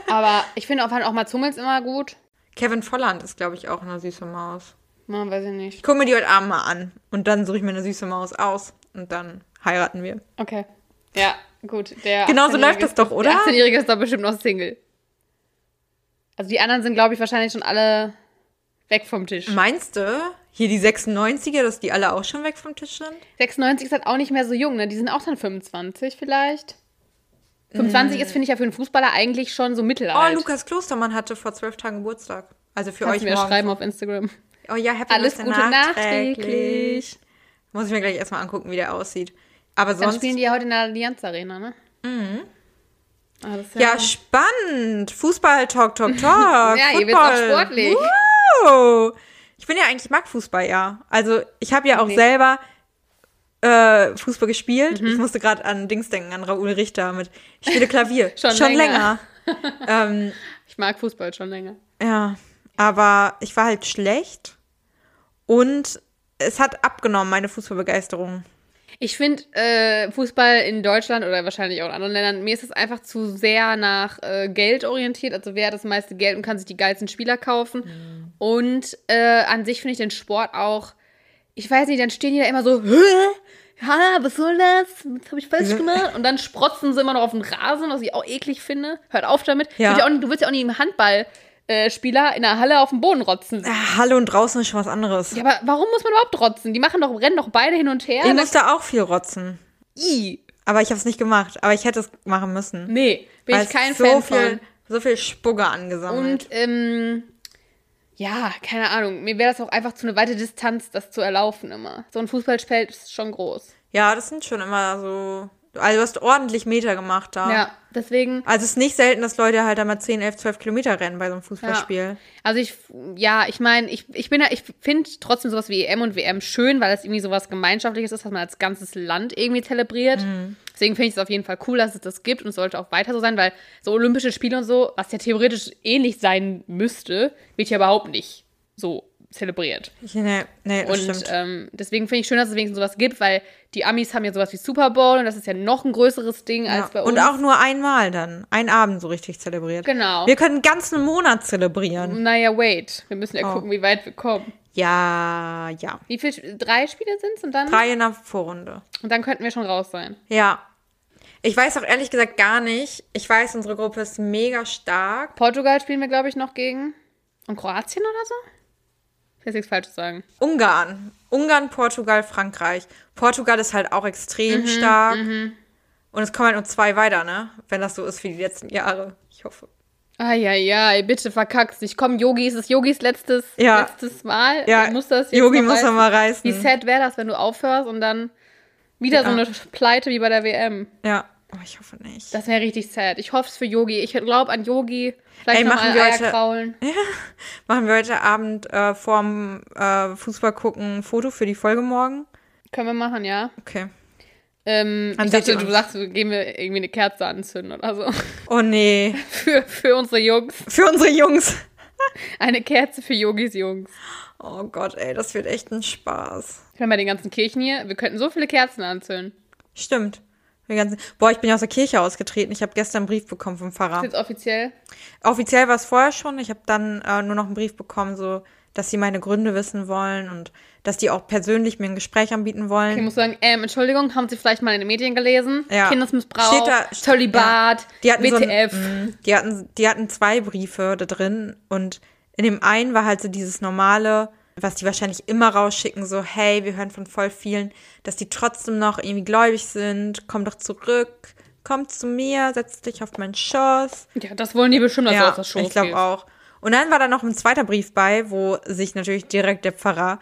Aber ich finde auch, auch Mats Hummels immer gut. Kevin Volland ist, glaube ich, auch eine süße Maus. Man weiß ich nicht. Ich gucke mir die heute Abend mal an. Und dann suche ich mir eine süße Maus aus. Und dann heiraten wir. Okay. Ja, gut. Der Genau so 18-Jährige läuft das doch, oder? Der 18-Jährige ist doch bestimmt noch Single. Also die anderen sind, glaube ich, wahrscheinlich schon alle weg vom Tisch. Meinst du? Hier die 96er, dass die alle auch schon weg vom Tisch sind? 96 ist halt auch nicht mehr so jung, ne? Die sind auch dann 25 vielleicht. 25 ist, finde ich ja für einen Fußballer eigentlich schon so Oh, mittelalt. Lukas Klostermann hatte vor zwölf Tagen Geburtstag. Also für Kannst euch mir morgen. schreiben auf Instagram. Oh ja, Happy Alles Gute nachträglich. Muss ich mir gleich erstmal angucken, wie der aussieht. Aber Dann sonst. spielen die ja heute in der Allianz Arena, ne? Mhm. Ah, das ist Ja, spannend. Fußball, Talk, Talk, Talk. Ja, hier wird's auch Football. sportlich. Wow. Ich bin ja eigentlich, ich mag Fußball, ja. Also, ich habe ja auch Nee. selber äh, Fußball gespielt. Mhm. Ich musste gerade an Dings denken, an Raoul Richter mit Ich spiele Klavier. Schon länger. ähm, ich mag Fußball schon länger. ja, aber ich war halt schlecht und es hat abgenommen, meine Fußballbegeisterung. Ich finde äh, Fußball in Deutschland oder wahrscheinlich auch in anderen Ländern, mir ist es einfach zu sehr nach äh, Geld orientiert. Also wer hat das meiste Geld und kann sich die geilsten Spieler kaufen. Mhm. Und äh, an sich finde ich den Sport auch, ich weiß nicht, dann stehen die da immer so? Ja, was soll das? Was habe ich falsch gemacht? Und dann sprotzen sie immer noch auf den Rasen, was ich auch eklig finde. Hört auf damit. Ja. Du, willst ja auch nicht, du willst ja auch nicht im Handball äh, Spieler in der Halle auf dem Boden rotzen. Ah, Hallo und draußen ist schon was anderes. Ja, aber warum muss man überhaupt rotzen? Die machen doch, rennen doch beide hin und her. ich musste auch viel rotzen. I. Aber ich habe es nicht gemacht. Aber ich hätte es machen müssen. Nee, bin ich kein so Fan viel, von. So viel Spucke angesammelt. Und ähm, ja, keine Ahnung. Mir wäre das auch einfach zu eine weite Distanz, das zu erlaufen immer. So ein Fußballfeld ist schon groß. ja, das sind schon immer so. Also du hast ordentlich Meter gemacht da. Ja, deswegen. Also es ist nicht selten, dass Leute halt einmal 10, 11, 12 Kilometer rennen bei so einem Fußballspiel. Also ich, ja, ich meine, ich, ich bin ja, ich finde trotzdem sowas wie EM und WM schön, weil es irgendwie sowas Gemeinschaftliches ist, was man als ganzes Land irgendwie zelebriert. Deswegen finde ich es auf jeden Fall cool, dass es das gibt und es sollte auch weiter so sein, weil so Olympische Spiele und so, was ja theoretisch ähnlich sein müsste, wird ja überhaupt nicht so zelebriert. Nee, nee, das Und ähm, deswegen finde ich schön, dass es wenigstens sowas gibt, weil die Amis haben ja sowas wie Super Bowl und das ist ja noch ein größeres Ding ja. als bei uns. Und auch nur einmal dann. Ein Abend so richtig zelebriert. Genau. Wir können einen ganzen Monat zelebrieren. Naja, wait. Wir müssen ja Oh. gucken, wie weit wir kommen. Ja, ja. Wie viele? Drei Spiele sind es und dann? Drei in der Vorrunde. Und dann könnten wir schon raus sein. Ja. Ich weiß auch ehrlich gesagt gar nicht. Ich weiß, unsere Gruppe ist mega stark. Portugal spielen wir, glaube ich, noch gegen. Und Kroatien oder so? Ich jetzt nichts Falsches sagen. Ungarn. Ungarn, Portugal, Frankreich. Portugal ist halt auch extrem Mhm, stark. Und es kommen halt nur zwei weiter, ne? Wenn das so ist wie die letzten Jahre. Ich hoffe. Eieiei, bitte verkackst nicht. Komm, Yogi, ist es Yogis letztes, Ja. letztes Mal? Ja, Er muss das jetzt Yogi muss reißen. mal reißen. Wie sad wäre das, wenn du aufhörst und dann wieder so Ja. eine Pleite wie bei der WM? Ja. Aber ich hoffe nicht. Das wäre richtig sad. Ich hoffe es für Yogi. Ich glaube an Yogi. Vielleicht Ey, machen wir heute- kraulen. Machen wir heute Abend äh, vorm äh, Fußball gucken ein Foto für die Folge morgen? Können wir machen, ja. Okay. Ähm, ich dachte, du sagst, gehen wir irgendwie eine Kerze anzünden oder so. Oh nee. für, für unsere Jungs. Für unsere Jungs. Eine Kerze für Yogis Jungs. Oh Gott, ey, das wird echt ein Spaß. Ich meine, bei den ganzen Kirchen hier, wir könnten so viele Kerzen anzünden. Stimmt. Ganzen, boah, ich bin ja aus der Kirche ausgetreten. Ich habe gestern einen Brief bekommen vom Pfarrer. Ist jetzt offiziell. Offiziell war es vorher schon. Ich habe dann äh, nur noch einen Brief bekommen, so, dass sie meine Gründe wissen wollen und dass die auch persönlich mir ein Gespräch anbieten wollen. Ich muss sagen, ähm, Entschuldigung, haben Sie vielleicht mal in den Medien gelesen? Ja. Kindesmissbrauch, Steht da- Zölibat, Die hatten so WTF. ein, mh, die hatten, die hatten zwei Briefe da drin und in dem einen war halt so dieses normale, was die wahrscheinlich immer rausschicken, so, hey, wir hören von voll vielen, dass die trotzdem noch irgendwie gläubig sind, komm doch zurück, komm zu mir, setz dich auf meinen Schoß. ja, das wollen die bestimmt, dass du Ja, aus der Show ich glaube auch. Und dann war da noch ein zweiter Brief bei, wo sich natürlich direkt der Pfarrer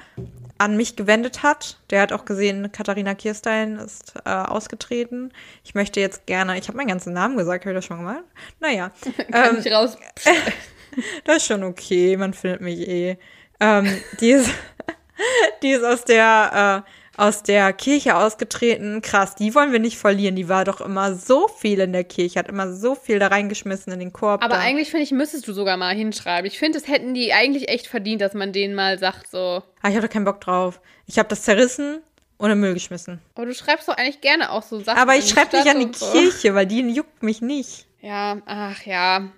an mich gewendet hat. Der hat auch gesehen, Katharina Kirstein ist äh, ausgetreten. Ich möchte jetzt gerne, ich habe meinen ganzen Namen gesagt, habe ich das schon gemacht? Naja, Kann ich raus. das ist schon okay, man findet mich eh. Ähm, die, ist, die ist aus der, äh, aus der Kirche ausgetreten. Krass, die wollen wir nicht verlieren. Die war doch immer so viel in der Kirche, hat immer so viel da reingeschmissen in den Korb. Aber da. eigentlich finde ich, müsstest du sogar mal hinschreiben. Ich finde, das hätten die eigentlich echt verdient, dass man denen mal sagt, so. Ah, ich hatte keinen Bock drauf. Ich habe das zerrissen und in Müll geschmissen. Aber du schreibst doch eigentlich gerne auch so Sachen. Aber ich schreibe nicht an die so. Kirche, weil die juckt mich nicht. Ja, ach ja.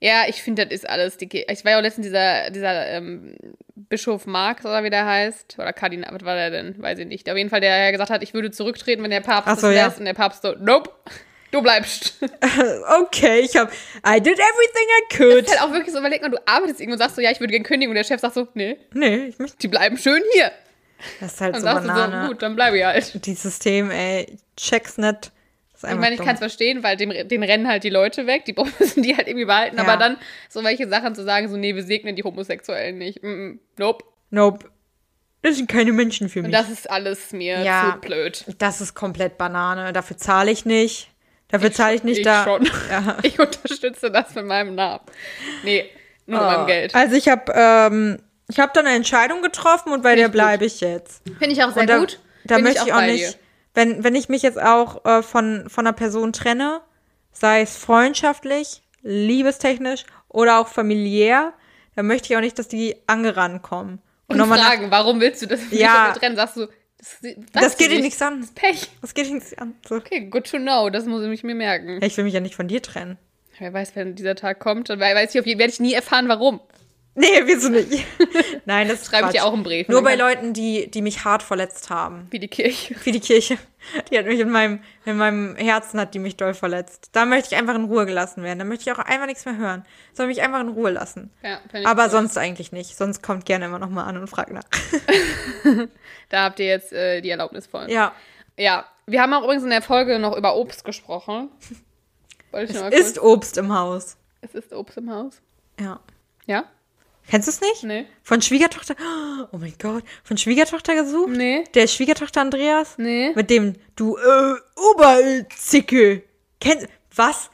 Ja, ich finde, das ist alles Kirche. Ich war ja auch letztens dieser, dieser ähm, Bischof Marx, oder wie der heißt. Oder Kardinal, was war der denn? Weiß ich nicht. Auf jeden Fall, der ja gesagt hat, ich würde zurücktreten, wenn der Papst Ach das so, ja. lässt. Und der Papst so, nope. Du bleibst. okay, ich hab, I did everything I Das could. ist halt auch wirklich so, überleg mal, du arbeitest irgendwo und sagst so, ja, ich würde gerne kündigen und der Chef sagt so, nee, Nee, ich möchte, die bleiben schön hier. das ist halt Dann so Banane. so, gut, dann bleibe ich halt. Die System, ey, ich check's nicht. Ich meine, ich kann es verstehen, weil dem, den rennen halt die Leute weg, die müssen die halt irgendwie behalten, Ja. aber dann so welche Sachen zu sagen, so, nee, wir segnen die Homosexuellen nicht. Mm -mm, nope. Nope. Das sind keine Menschen für mich. Und das ist alles mir Ja. zu blöd. Das ist komplett Banane. Dafür zahle ich nicht. Dafür zahle ich nicht ich da. schon. Ja. Ich unterstütze das mit meinem Namen. Nee, nur mit meinem Geld. Also ich habe ähm, ich habe dann eine Entscheidung getroffen und bei der ich gut. bleibe ich jetzt. Finde ich auch sehr da, gut. Da Bin möchte ich auch bei nicht, wenn wenn ich mich jetzt auch äh, von von einer Person trenne, sei es freundschaftlich, liebestechnisch oder auch familiär, dann möchte ich auch nicht, dass die angerannt kommen. Und nochmal nach- fragen, warum willst du das Ja. trennen? Sagst du, das, das geht dir nicht. nichts an. Pech. Das geht dir nichts an. So. Okay, good to know. Das muss ich mir merken. Ich will mich ja nicht von dir trennen. Wer weiß, wenn dieser Tag kommt, dann weiß ich werde ich nie erfahren, warum. Nee, wieso nicht? Nein, das Schreibe ich dir auch einen Brief. Nur Und bei Leuten, die, die mich hart verletzt haben. Wie die Kirche. Wie die Kirche. Die hat mich in meinem, in meinem Herzen hat die mich doll verletzt. Da möchte ich einfach in Ruhe gelassen werden. Da möchte ich auch einfach nichts mehr hören. Soll mich einfach in Ruhe lassen. Ja, Aber gut. sonst eigentlich nicht. Sonst kommt gerne immer noch mal an und fragt nach. Da habt ihr jetzt äh, die Erlaubnis voll. Ja. Ja, wir haben auch übrigens in der Folge noch über Obst gesprochen. Wollte ich Es ist Obst im Haus. Es ist Obst im Haus. Ja. Ja? Kennst du es nicht? Nee. Von Schwiegertochter. Oh mein Gott. Von Schwiegertochter gesucht? Nee. Der Schwiegertochter Andreas? Nee. Mit dem du äh, Oberzicke. Kennst was?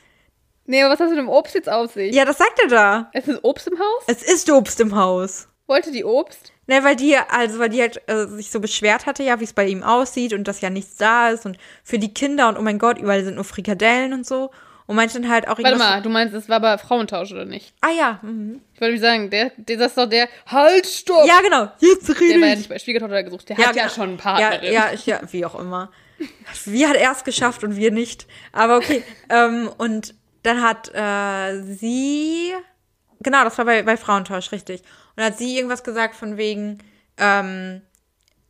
Nee, aber was hast du mit dem Obst jetzt auf sich? Ja, das sagt er da. Es ist Obst im Haus? Es ist Obst im Haus. Wollte die Obst? Ne, weil die, also weil die halt äh, sich so beschwert hatte, ja, wie es bei ihm aussieht und dass ja nichts da ist und für die Kinder und oh mein Gott, überall sind nur Frikadellen und so. Und meinte dann halt auch Warte mal, du meinst, es war bei Frauentausch oder nicht? Ah ja. Mhm. Ich wollte mich sagen, der, der das ist doch der Halt, stopp! Ja, genau. Jetzt der rede war ja ich. nicht bei Schwiegertochter gesucht. Der hat ja genau. schon einen Partnerin. Ja, ja, ja, wie auch immer. Wir hat er es geschafft und wir nicht. Aber okay. ähm, und dann hat äh, sie, genau, das war bei, bei Frauentausch, richtig. Und dann hat sie irgendwas gesagt von wegen, ähm,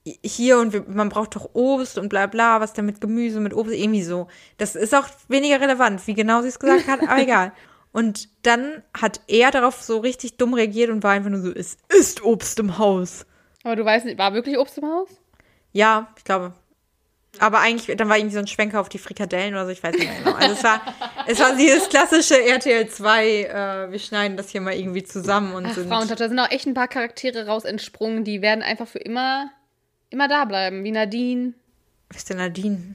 hier und wir, man braucht doch Obst und bla bla, was denn mit Gemüse, mit Obst, irgendwie so. Das ist auch weniger relevant, wie genau sie es gesagt hat, aber egal. Und dann hat er darauf so richtig dumm reagiert und war einfach nur so, es ist Obst im Haus. Aber du weißt nicht, war wirklich Obst im Haus? Ja, ich glaube. Aber eigentlich, dann war irgendwie so ein Schwenker auf die Frikadellen oder so, ich weiß nicht mehr genau. Also es war, es war dieses klassische RTL 2, äh, wir schneiden das hier mal irgendwie zusammen und Ach, sind. Frauentausch, da sind auch echt ein paar Charaktere raus entsprungen, die werden einfach für immer, immer da bleiben. Wie Nadine. Was ist denn Nadine?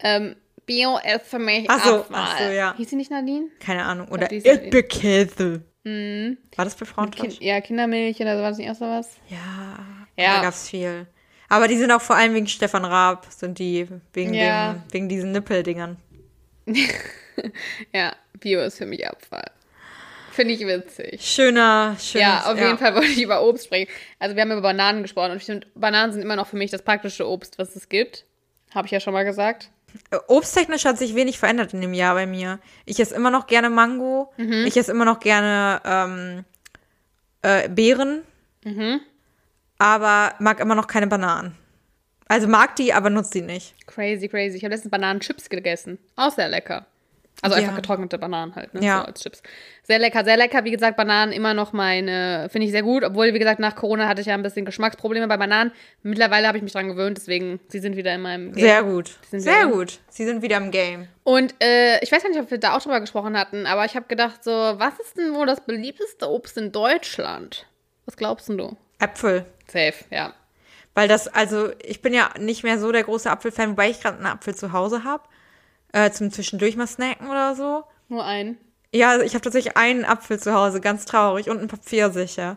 Ähm, Bio ist für mich Ach so, Abfall. ach so, ja. Hieß sie nicht Nadine? Keine Ahnung. Oder Erdbeerkäse. War das bei Frauentausch? Kind, ja, Kindermilch oder so war das nicht auch sowas? Ja, Ja. da gab's viel. Aber die sind auch vor allem wegen Stefan Raab, sind die, wegen, Ja. dem, wegen diesen Nippeldingern. Ja, Bio ist für mich Abfall. Finde ich witzig. Schöner, schöner. Ja, auf jeden Fall wollte ich über Obst sprechen. Also wir haben über Bananen gesprochen und ich finde, Bananen sind immer noch für mich das praktische Obst, was es gibt. Habe ich ja schon mal gesagt. Obsttechnisch hat sich wenig verändert in dem Jahr bei mir. Ich esse immer noch gerne Mango. Mhm. Ich esse immer noch gerne ähm, äh, Beeren. Mhm. Aber mag immer noch keine Bananen. Also mag die, aber nutzt die nicht. Crazy, crazy. Ich habe letztens Bananenchips gegessen. Auch sehr lecker. Also Ja. einfach getrocknete Bananen halt, ne? Ja. So als Chips. Sehr lecker, sehr lecker. Wie gesagt, Bananen immer noch meine, finde ich sehr gut. Obwohl, wie gesagt, nach Corona hatte ich ja ein bisschen Geschmacksprobleme bei Bananen. Mittlerweile habe ich mich dran gewöhnt, deswegen, sie sind wieder in meinem Game. Sehr gut. sind Sehr gut. Sie sind wieder im Game. Und äh, ich weiß gar nicht, ob wir da auch drüber gesprochen hatten, aber ich habe gedacht, so, was ist denn wohl das beliebteste Obst in Deutschland? Was glaubst denn du? Äpfel. Safe, ja. Weil das, also ich bin ja nicht mehr so der große Apfelfan, wobei ich gerade einen Apfel zu Hause habe. Äh, zum Zwischendurch mal snacken oder so. Nur ein. Ja, also ich habe tatsächlich einen Apfel zu Hause, ganz traurig, und ein paar Pfirsiche.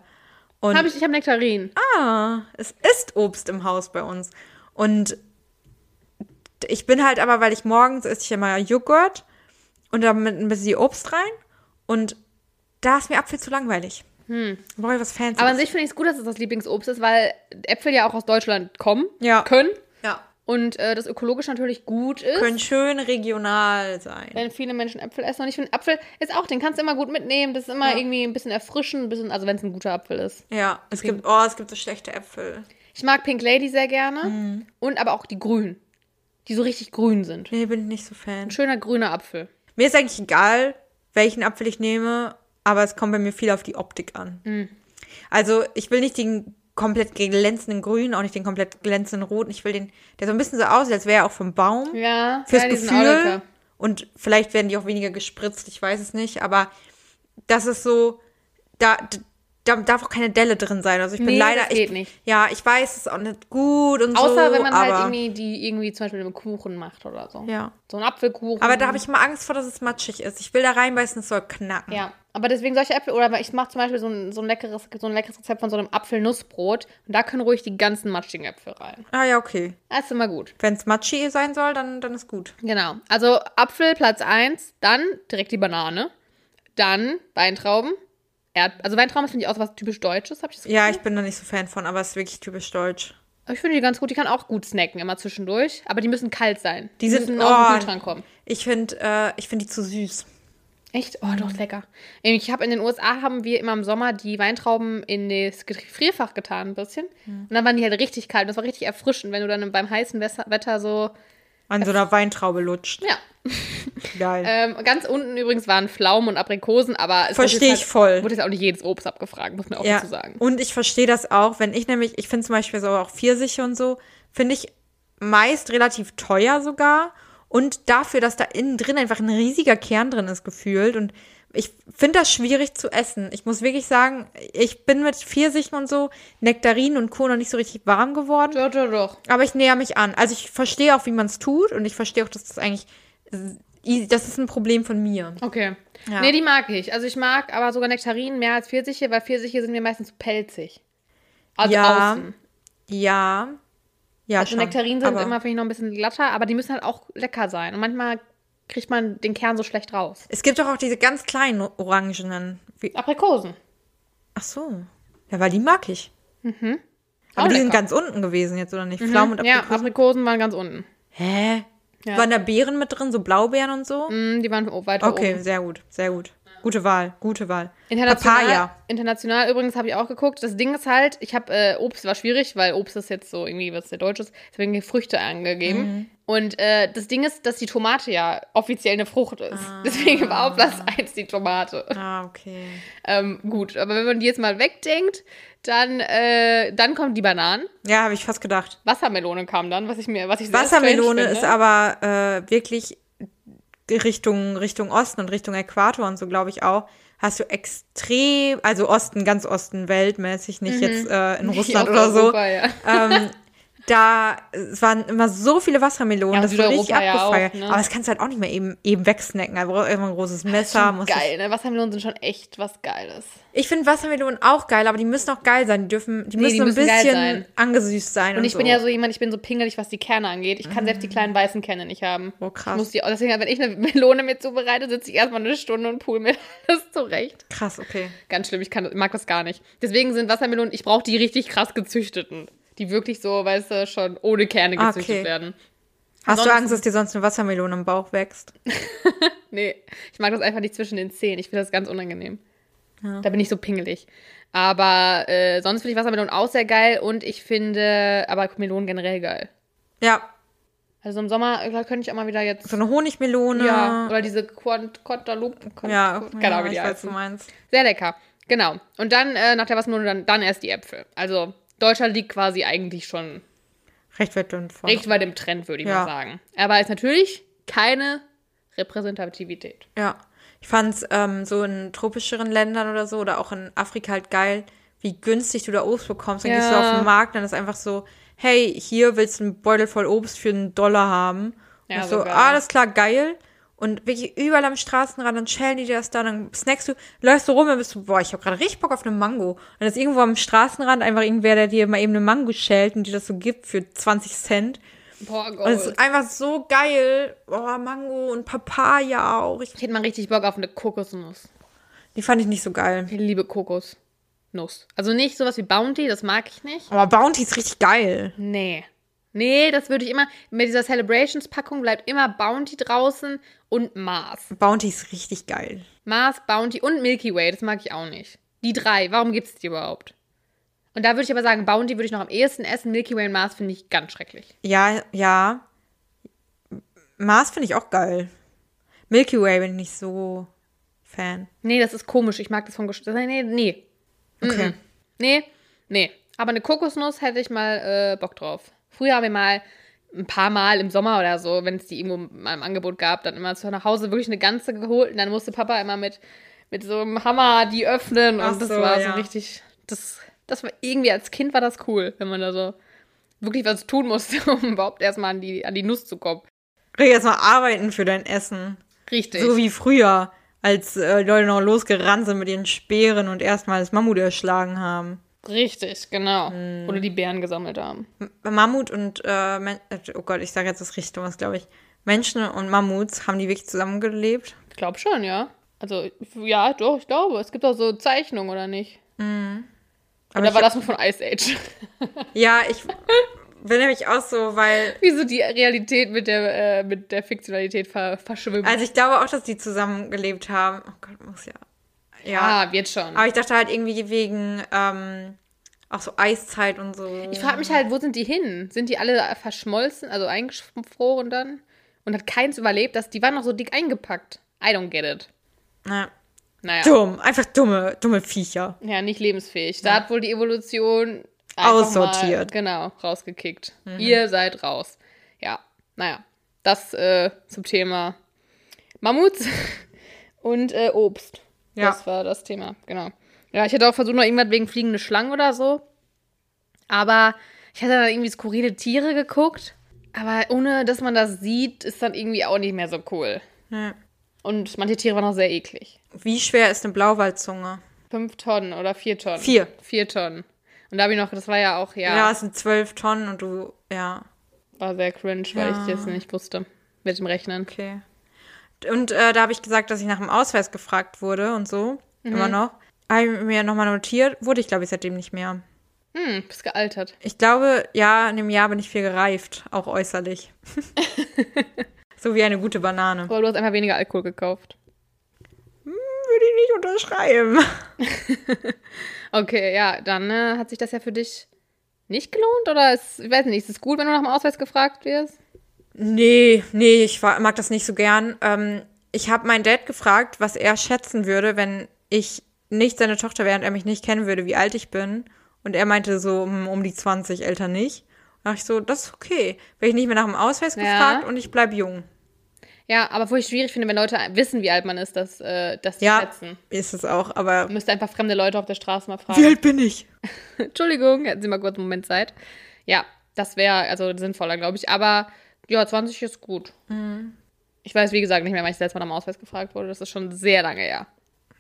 Und Hab ich, ich habe Nektarin. ah, es ist Obst im Haus bei uns. Und ich bin halt aber, weil ich morgens esse ich immer Joghurt und dann mit ein bisschen Obst rein. Und da ist mir Apfel zu langweilig. Hm. Brauche ich was Fancy. Aber an sich finde ich es gut, dass es das Lieblingsobst ist, weil Äpfel ja auch aus Deutschland kommen Ja. können ja. Und äh, das ökologisch natürlich gut ist. Können schön regional sein. wenn viele Menschen Äpfel essen. Und ich finde, Apfel ist auch, den kannst du immer gut mitnehmen. Das ist immer Ja. irgendwie ein bisschen erfrischend, ein bisschen, also wenn es ein guter Apfel ist. Ja, es gibt, oh, es gibt so schlechte Äpfel. Ich mag Pink Lady sehr gerne. Mhm. Und aber auch die grünen. Die so richtig grün sind. Nee, bin ich nicht so Fan. Ein schöner grüner Apfel. Mir ist eigentlich egal, welchen Apfel ich nehme, aber es kommt bei mir viel auf die Optik an. Mhm. Also ich will nicht den komplett glänzenden Grün, auch nicht den komplett glänzenden Roten. Ich will den, der so ein bisschen so aussieht, als wäre er auch vom Baum. Ja, Fürs ja, Gefühl. Und vielleicht werden die auch weniger gespritzt, ich weiß es nicht. Aber das ist so, da, da darf auch keine Delle drin sein. Also ich bin Nee, leider. das geht ich, nicht. Ja, ich weiß, es ist auch nicht gut und so. Außer wenn man halt irgendwie die irgendwie zum Beispiel mit einem Kuchen macht oder so. Ja. So ein Apfelkuchen. Aber da habe ich immer Angst vor, dass es matschig ist. Ich will da reinbeißen, es soll knacken. Ja, aber deswegen solche Äpfel, oder ich mache zum Beispiel so ein, so, ein leckeres, so ein leckeres Rezept von so einem Apfelnussbrot und da können ruhig die ganzen matschigen Äpfel rein. Ah ja, okay. Das ist immer gut. Wenn es matschig sein soll, dann, dann ist gut. Genau. Also Apfel Platz 1, dann direkt die Banane, dann Weintrauben. Erd also Weintrauben finde ich auch so was typisch Deutsches, habe ich das Ja, Gefühl. ich bin da nicht so Fan von, aber es ist wirklich typisch deutsch. Aber ich finde die ganz gut, die kann auch gut snacken, immer zwischendurch. Aber die müssen kalt sein. Die sind- müssen aus dem oh. Kühlschrank kommen. Ich finde äh, ich find die zu süß. Echt? Oh, doch, lecker. Ich habe in den USA haben wir immer im Sommer die Weintrauben in das Gefrierfach getan, ein bisschen. Und dann waren die halt richtig kalt. Das war richtig erfrischend, wenn du dann beim heißen Wetter so. An so einer Weintraube lutscht. Ja. Geil. Ähm, ganz unten übrigens waren Pflaumen und Aprikosen, aber es Versteh wurde jetzt ich voll. Halt, wurde jetzt auch nicht jedes Obst abgefragt, muss man auch ja. dazu sagen. Und ich verstehe das auch, wenn ich nämlich, ich finde zum Beispiel so auch Pfirsiche und so, finde ich meist relativ teuer sogar. Und dafür, dass da innen drin einfach ein riesiger Kern drin ist, gefühlt. Und ich finde das schwierig zu essen. Ich muss wirklich sagen, ich bin mit Pfirsichen und so, Nektarinen und Co. noch nicht so richtig warm geworden. Doch, doch, doch. Aber ich näher mich an. Also ich verstehe auch, wie man es tut. Und ich verstehe auch, dass das eigentlich, das ist ein Problem von mir. Okay. Ja. Nee, die mag ich. Also ich mag aber sogar Nektarinen mehr als Pfirsiche, weil Pfirsiche sind mir meistens zu pelzig. Also Ja, außen. Ja. Ja, Also schon. Nektarinen sind Aber- immer, finde ich, noch ein bisschen glatter, aber die müssen halt auch lecker sein. Und manchmal kriegt man den Kern so schlecht raus. Es gibt doch auch diese ganz kleinen Orangenen. Wie, Aprikosen. ach so. Ja, weil die mag ich. Mhm. Aber die sind lecker. ganz unten gewesen jetzt, oder nicht? Pflaumen und Ja, Aprikosen. Aprikosen waren ganz unten. Hä? Ja. Waren da Beeren mit drin, so Blaubeeren und so? Mm, Die waren weiter Okay, oben. sehr gut, sehr gut. Gute Wahl, gute Wahl. International, Papaya. international übrigens habe ich auch geguckt. Das Ding ist halt, ich habe äh, Obst war schwierig, weil Obst ist jetzt so irgendwie was sehr Deutsches. Deswegen Früchte angegeben. Mhm. Und äh, das Ding ist, dass die Tomate ja offiziell eine Frucht ist. Deswegen war auf Platz 1 die Tomate. Ah, okay. Ähm, gut, aber wenn man die jetzt mal wegdenkt, dann, äh, dann kommen die Bananen. Ja, habe ich fast gedacht. Wassermelone kam dann, was ich mir, was ich Wassermelone ist aber äh, wirklich Richtung, Richtung Osten und Richtung Äquator und so, glaube ich auch. Hast du extrem, also Osten, ganz Osten, weltmäßig, nicht jetzt äh, in Nicht Russland oder so. Europa, ja. ähm, da es waren immer so viele Wassermelonen, Ja, das wurde richtig Südeuropa ja abgefeiert. ne? Aber das kannst du halt auch nicht mehr eben, eben wegsnacken. Also brauchst immer ein großes Messer. Musst geil, ne? Wassermelonen sind schon echt was Geiles. Ich finde Wassermelonen auch geil, aber die müssen auch geil sein. Die dürfen, die Nee, müssen die so ein müssen geil bisschen sein. angesüßt sein. Und ich so. bin ja so jemand, ich bin so pingelig, was die Kerne angeht. Ich kann selbst die kleinen weißen Kerne nicht haben. Oh, krass. Ich muss die, deswegen, wenn ich eine Melone mit zubereite, sitze ich erstmal eine Stunde und pool mir das zurecht. Krass, okay. Ganz schlimm, ich kann, mag das gar nicht. Deswegen sind Wassermelonen, ich brauche die richtig krass gezüchteten. Die wirklich so, weißt du, schon ohne Kerne Ah, gezüchtet okay. werden. Hast du Ansonsten- Angst, dass dir sonst eine Wassermelone im Bauch wächst? Nee, ich mag das einfach nicht zwischen den Zähnen. Ich finde das ganz unangenehm. Da bin ich so pingelig. Aber äh, sonst finde ich Wassermelonen auch sehr geil und ich finde aber Melonen generell geil. Ja, Also im Sommer äh, könnte ich auch mal wieder jetzt. so eine Honigmelone. Ja, oder diese Quant Quantaloupe. ja, keine Ahnung, wie die ich weiß, du meinst. Sehr lecker. Genau. Und dann äh, nach der Wassermelone dann, dann erst die Äpfel. Also Deutschland liegt quasi eigentlich schon Recht weit recht weit im Trend, würde ich Ja. mal sagen. Aber ist natürlich keine Repräsentativität. Ja. Ich fand's ähm, so in tropischeren Ländern oder so oder auch in Afrika halt geil, wie günstig du da Obst bekommst. Dann gehst du Ja. auf den Markt, dann ist einfach so, hey, hier willst du einen Beutel voll Obst für einen Dollar haben. Ja, und so so, geil. alles klar, geil. Und wirklich überall am Straßenrand, dann schälen die dir das da, dann snackst du, läufst du rum und bist du, boah, ich habe gerade richtig Bock auf eine Mango. Und dann ist irgendwo am Straßenrand einfach irgendwer, der dir mal eben eine Mango schält und dir das so gibt für 20 Cent. Boah, Und es ist einfach so geil. Boah, Mango und Papaya auch. Ich, Ich hätte mal richtig Bock auf eine Kokosnuss. die fand ich nicht so geil. Ich liebe Kokosnuss. Also nicht sowas wie Bounty, das mag ich nicht. Aber Bounty ist richtig geil. Nee. Nee, das würde ich immer. Mit dieser Celebrations-Packung bleibt immer Bounty draußen und Mars. Bounty ist richtig geil. Mars, Bounty und Milky Way, das mag ich auch nicht. Die drei, warum gibt es die überhaupt? Und da würde ich aber sagen, Bounty würde ich noch am ehesten essen. Milky Way und Mars finde ich ganz schrecklich. Ja, ja. Mars finde ich auch geil. Milky Way bin ich nicht so Fan. Nee, das ist komisch. Ich mag das von Gesch Nee, nee. Okay. Mhm. Nee, nee. Aber eine Kokosnuss hätte ich mal äh, Bock drauf. Früher haben wir mal ein paar Mal im Sommer oder so, wenn es die irgendwo mal im Angebot gab, dann immer zu nach Hause wirklich eine ganze geholt und dann musste Papa immer mit, mit so einem Hammer die öffnen und Ach das so, war ja. so richtig, das, das war irgendwie als Kind war das cool, wenn man da so wirklich was tun musste, um überhaupt erstmal an die, an die Nuss zu kommen. Krieg jetzt mal arbeiten für dein Essen. Richtig. So wie früher, als äh, Leute noch losgerannt sind mit ihren Speeren und erstmal das Mammut erschlagen haben. Richtig, genau. Hm. Oder die Bären gesammelt haben. Mammut und, äh, äh, oh Gott, ich sage jetzt das Richtige, was glaube ich. Menschen und Mammuts, haben die wirklich zusammengelebt? Ich glaube schon, ja. Also, ja, doch, ich glaube. Es gibt auch so Zeichnungen, oder nicht? Aber Oder war das nur von Ice Age? Ja, ich bin nämlich auch so, weil, Wie so die Realität mit der, äh, mit der Fiktionalität ver verschwimmt. also ich glaube auch, dass die zusammengelebt haben. Oh Gott, muss ja. Ja. ah, wird schon. Aber ich dachte halt irgendwie wegen, ähm, auch so Eiszeit und so. Ich frage mich halt, wo sind die hin? Sind die alle verschmolzen, also eingefroren dann? Und hat keins überlebt? Dass, die waren noch so dick eingepackt. I don't get it. Na, Naja. dumm, einfach dumme, dumme Viecher. Ja, nicht lebensfähig. Da hat wohl die Evolution Aussortiert. Mal, genau, rausgekickt. Ihr seid raus. Ja, naja. Das äh, zum Thema Mammuts und äh, Obst. Ja. Das war das Thema, genau. Ja, ich hätte auch versucht, noch irgendwas wegen fliegende Schlangen oder so. Aber ich hatte dann irgendwie skurrile Tiere geguckt. Aber ohne, dass man das sieht, ist dann irgendwie auch nicht mehr so cool. Ja. Und manche Tiere waren auch sehr eklig. Wie schwer ist eine Blauwaldzunge? Fünf Tonnen oder vier Tonnen? Vier. Vier Tonnen. Und da habe ich noch, das war ja auch, ja, Ja, es sind zwölf Tonnen und du, ja, war sehr cringe, weil Ja. ich das nicht wusste mit dem Rechnen. okay. Und äh, da habe ich gesagt, dass ich nach dem Ausweis gefragt wurde und so, Mhm. immer noch. Habe ich mir nochmal notiert, wurde ich, glaube ich, seitdem nicht mehr. Hm, bist gealtert. Ich glaube, ja, in dem Jahr bin ich viel gereift, auch äußerlich. so wie eine gute Banane. Aber du hast einfach weniger Alkohol gekauft. Würde ich nicht unterschreiben. Okay, ja, dann äh, hat sich das ja für dich nicht gelohnt? Oder ist, ich weiß nicht, ist es gut, wenn du nach dem Ausweis gefragt wirst? Nee, nee, ich mag das nicht so gern. Ähm, ich habe meinen Dad gefragt, was er schätzen würde, wenn ich nicht seine Tochter wäre und er mich nicht kennen würde, wie alt ich bin. Und er meinte so um, um die 20, älter nicht. Da dachte ich so, das ist okay. Werde ich nicht mehr nach dem Ausweis Ja. gefragt und ich bleib jung. Ja, aber wo ich schwierig finde, wenn Leute wissen, wie alt man ist, dass, äh, dass die Ja, schätzen. ist es auch, aber Du müsst einfach fremde Leute auf der Straße mal wie fragen. alt bin ich? Entschuldigung, hätten Sie mal kurz einen Moment Zeit. Ja, das wäre also sinnvoller, glaube ich. Aber ja, 20 ist gut. Mhm. Ich weiß, wie gesagt, nicht mehr, weil ich selbst mal dem Ausweis gefragt wurde. Das ist schon sehr lange her.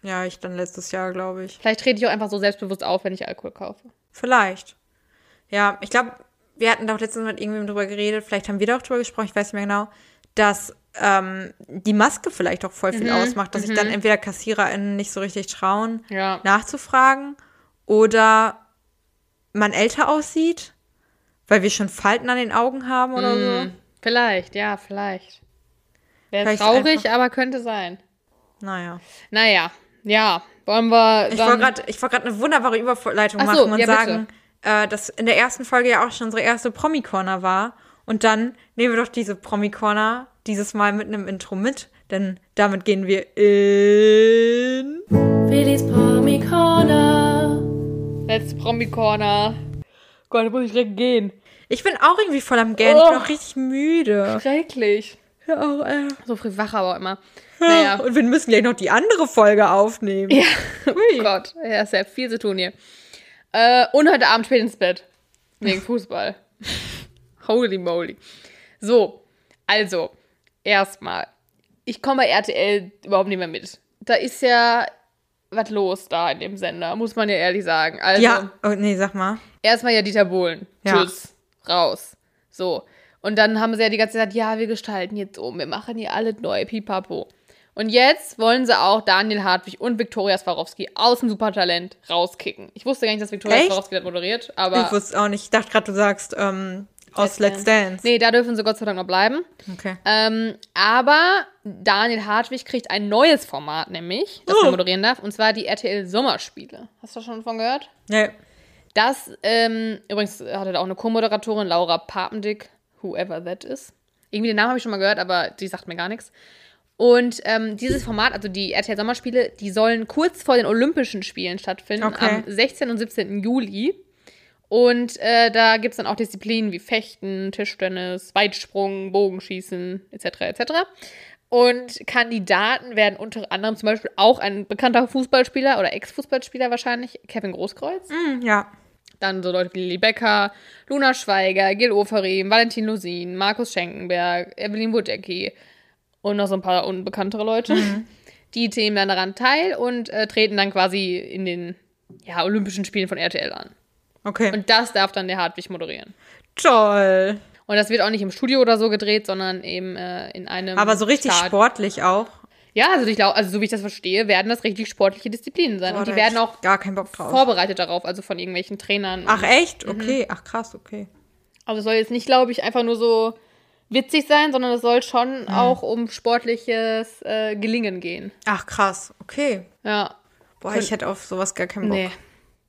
Ja, ich dann letztes Jahr, glaube ich. Vielleicht trete ich auch einfach so selbstbewusst auf, wenn ich Alkohol kaufe. Vielleicht. Ja, ich glaube, wir hatten doch letztens mit irgendwem drüber geredet, vielleicht haben wir da auch drüber gesprochen, ich weiß nicht mehr genau, dass ähm, die Maske vielleicht auch voll viel ausmacht, dass sich dann entweder KassiererInnen nicht so richtig trauen, Ja. nachzufragen oder man älter aussieht, weil wir schon Falten an den Augen haben oder so. Vielleicht, ja, vielleicht. Wäre traurig, einfach- aber könnte sein. Naja. Naja, ja. Wollen wir Ich wollte gerade eine wunderbare Überleitung so, machen und ja, sagen, äh, dass in der ersten Folge ja auch schon unsere erste Promi-Corner war. Und dann nehmen wir doch diese Promi-Corner dieses Mal mit einem Intro mit, denn damit gehen wir in. Willis Promi Corner. Let's Promi Corner. Gott, da muss ich direkt gehen. Ich bin auch irgendwie voll am Gern. Ich bin Oh. auch richtig müde. Schrecklich. Ja, auch, äh. So früh wach aber immer. Naja. Und wir müssen gleich noch die andere Folge aufnehmen. Ja. Oh Gott, ja, ist ja viel zu tun hier. Äh, und heute Abend spät ins Bett. Wegen Fußball. Holy moly. So, also, erstmal. Ich komme bei RTL überhaupt nicht mehr mit. Da ist ja was los da in dem Sender, muss man ja ehrlich sagen. Also, Ja, oh, nee, sag mal. erstmal ja Dieter Bohlen. Ja. Tschüss. Raus. So. Und dann haben sie ja die ganze Zeit gesagt, ja, wir gestalten jetzt um, wir machen hier alle neu, pipapo. Und jetzt wollen sie auch Daniel Hartwig und Viktoria Swarovski aus dem Supertalent rauskicken. Ich wusste gar nicht, dass Viktoria Echt? Swarovski das moderiert, aber. Ich wusste auch nicht. Ich dachte gerade, du sagst ähm, aus Let's Dance. Nee, da dürfen sie Gott sei Dank noch bleiben. Okay. Ähm, aber Daniel Hartwig kriegt ein neues Format, nämlich, das Oh. er moderieren darf, und zwar die RTL Sommerspiele. Hast du schon davon gehört? Nee. Das, ähm, übrigens hatte da auch eine Co-Moderatorin, Laura Papendick, whoever that is. Irgendwie den Namen habe ich schon mal gehört, aber die sagt mir gar nichts. Und ähm, dieses Format, also die RTL Sommerspiele, die sollen kurz vor den Olympischen Spielen stattfinden, Okay. am 16. und 17. Juli. Und äh, da gibt es dann auch Disziplinen wie Fechten, Tischtennis, Weitsprung, Bogenschießen etc. etc. Und Kandidaten werden unter anderem zum Beispiel auch ein bekannter Fußballspieler oder Ex-Fußballspieler wahrscheinlich, Kevin Großkreuz. Hm, ja. Dann so Leute wie Lili Becker, Luna Schweiger, Gil Oferim, Valentin Lusin, Markus Schenkenberg, Evelyn Budecki und noch so ein paar unbekanntere Leute. Die nehmen dann daran teil und äh, treten dann quasi in den ja, Olympischen Spielen von RTL an. Okay. Und das darf dann der Hartwig moderieren. Toll. Und das wird auch nicht im Studio oder so gedreht, sondern eben äh, in einem. Aber so richtig Stadion. sportlich auch. Ja, also ich glaube, also so wie ich das verstehe, werden das richtig sportliche Disziplinen sein. Boah, und die werden auch gar keinen Bock drauf. vorbereitet darauf, also von irgendwelchen Trainern. Ach Mhm. echt? Okay. Ach krass, okay. Also es soll jetzt nicht, glaube ich, einfach nur so witzig sein, sondern es soll schon Mhm. auch um sportliches äh, Gelingen gehen. Ach krass, okay. Ja. Boah, ich hätte auf sowas gar keinen Bock. Nee.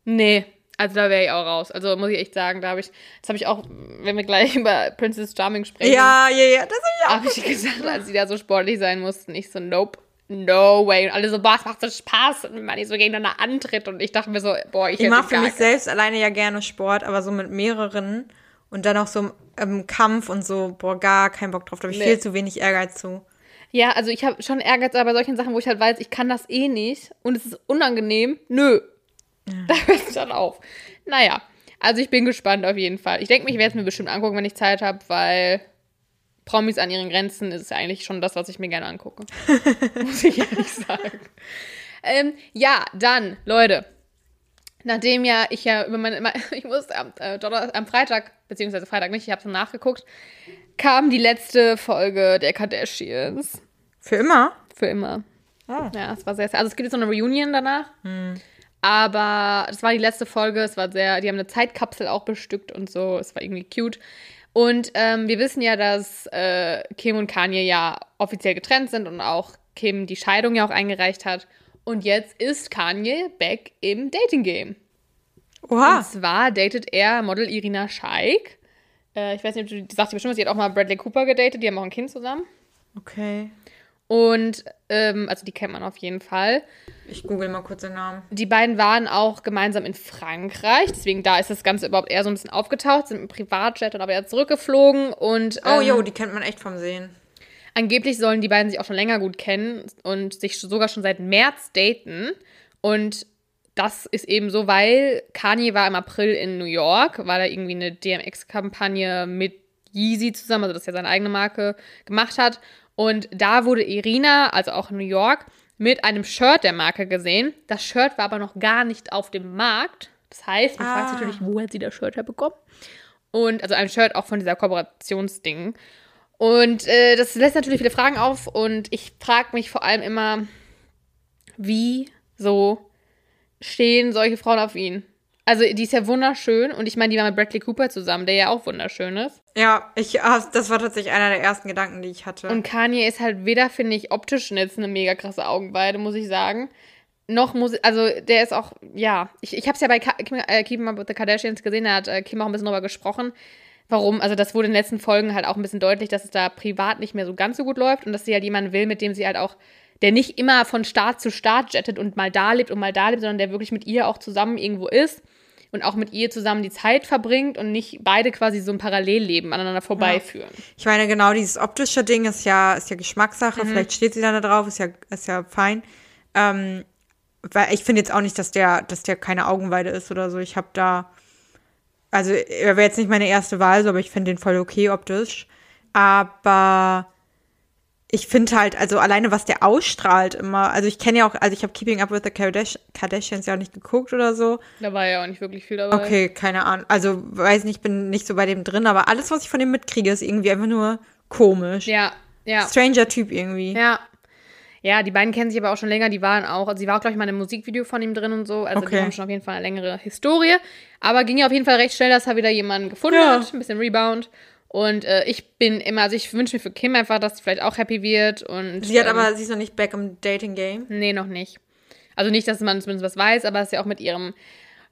Nee. Also da wäre ich auch raus. Also muss ich echt sagen, da habe ich, das habe ich auch, wenn wir gleich über Princess Charming sprechen, Ja, ja, ja, das ist ja. habe ich gesagt, als sie da so sportlich sein mussten, ich so, nope. No way. Und alle so, boah, es macht so Spaß. Und man die so gegeneinander antritt. Und ich dachte mir so, boah, ich, Ich mache für mich keinen- selbst alleine ja gerne Sport, aber so mit mehreren und dann auch so im Kampf und so, boah, gar keinen Bock drauf. Da habe ich Nee. viel zu wenig Ehrgeiz zu. Ja, also ich habe schon Ehrgeiz, aber bei solchen Sachen, wo ich halt weiß, ich kann das eh nicht und es ist unangenehm, nö. Da hört es dann auf. Naja, also ich bin gespannt auf jeden Fall. Ich denke, ich werde es mir bestimmt angucken, wenn ich Zeit habe, weil Promis an ihren Grenzen ist eigentlich schon das, was ich mir gerne angucke. Muss ich ehrlich sagen. Ähm, ja, dann, Leute. Nachdem ja ich ja über meine, ich musste am, äh, am Freitag, beziehungsweise Freitag nicht, ich habe es nachgeguckt, kam die letzte Folge der Kardashians. Für immer? Für immer. Oh. Ja, es war sehr, sehr. Also es gibt jetzt noch eine Reunion danach. Aber das war die letzte Folge. Es war sehr, die haben eine Zeitkapsel auch bestückt und so. Es war irgendwie cute. Und ähm, wir wissen ja, dass äh, Kim und Kanye ja offiziell getrennt sind und auch Kim die Scheidung ja auch eingereicht hat. Und jetzt ist Kanye back im Dating-Game. Oha. Und zwar datet er Model Irina Scheik. Äh, ich weiß nicht, ob du, die sagt dir bestimmt, sie hat auch mal Bradley Cooper gedatet. Die haben auch ein Kind zusammen. Okay. Und, ähm, also die kennt man auf jeden Fall. Ich google mal kurz den Namen. Die beiden waren auch gemeinsam in Frankreich, deswegen da ist das Ganze überhaupt eher so ein bisschen aufgetaucht, sind im Privatjet und aber wieder zurückgeflogen und Oh, ähm, jo, die kennt man echt vom Sehen. angeblich sollen die beiden sich auch schon länger gut kennen und sich sogar schon seit März daten und das ist eben so, weil Kanye war im April in New York, weil er irgendwie eine DMX-Kampagne mit Yeezy zusammen, also das ist ja seine eigene Marke, gemacht hat. Und da wurde Irina, also auch in New York, mit einem Shirt der Marke gesehen. Das Shirt war aber noch gar nicht auf dem Markt. Das heißt, man fragt sich Ah. natürlich, wo hat sie das Shirt herbekommen? Und also ein Shirt auch von dieser Kooperationsding. Und äh, das lässt natürlich viele Fragen auf und ich frage mich vor allem immer, wie so stehen solche Frauen auf ihn? Also die ist ja wunderschön und ich meine, die war mit Bradley Cooper zusammen, der ja auch wunderschön ist. Ja, ich, ah, das war tatsächlich einer der ersten Gedanken, die ich hatte. Und Kanye ist halt weder, finde ich, optisch jetzt eine mega krasse Augenweide, muss ich sagen. Noch muss, also der ist auch, ja, ich, ich habe es ja bei Ka Kim, äh, Up with the Kardashians gesehen, da hat äh, Kim auch ein bisschen drüber gesprochen. Warum? Also das wurde in den letzten Folgen halt auch ein bisschen deutlich, dass es da privat nicht mehr so ganz so gut läuft und dass sie halt jemanden will, mit dem sie halt auch, der nicht immer von Staat zu Staat jettet und mal da lebt und mal da lebt, sondern der wirklich mit ihr auch zusammen irgendwo ist und auch mit ihr zusammen die Zeit verbringt und nicht beide quasi so ein Parallelleben aneinander vorbeiführen. Ich meine, genau dieses optische Ding ist ja, ist ja Geschmackssache. Vielleicht steht sie dann da drauf, ist ja, ist ja fein. Ähm, weil ich finde jetzt auch nicht, dass der, dass der keine Augenweide ist oder so. Ich habe da, also er wäre jetzt nicht meine erste Wahl, so, aber ich finde den voll okay optisch. Aber ich finde halt, also alleine was der ausstrahlt immer, also ich kenne ja auch, also ich habe Keeping Up with the Kardash Kardashians ja auch nicht geguckt oder so. Da war ja auch nicht wirklich viel dabei. Okay, keine Ahnung. Also weiß nicht, bin nicht so bei dem drin, aber alles, was ich von dem mitkriege, ist irgendwie einfach nur komisch. Ja, ja. Stranger Typ irgendwie. Ja. Ja, die beiden kennen sich aber auch schon länger. Die waren auch, also sie war auch, glaube ich, mal in einem Musikvideo von ihm drin und so. Also die Okay. haben schon auf jeden Fall eine längere Historie. Aber ging ja auf jeden Fall recht schnell, dass er wieder jemanden gefunden Ja. hat. Ein bisschen Rebound. Und äh, ich bin immer, also ich wünsche mir für Kim einfach, dass sie vielleicht auch happy wird. Und, Sie hat ähm, aber, sie ist noch nicht back im Dating-Game. Nee, noch nicht. Also nicht, dass man zumindest was weiß, aber es ist ja auch mit ihrem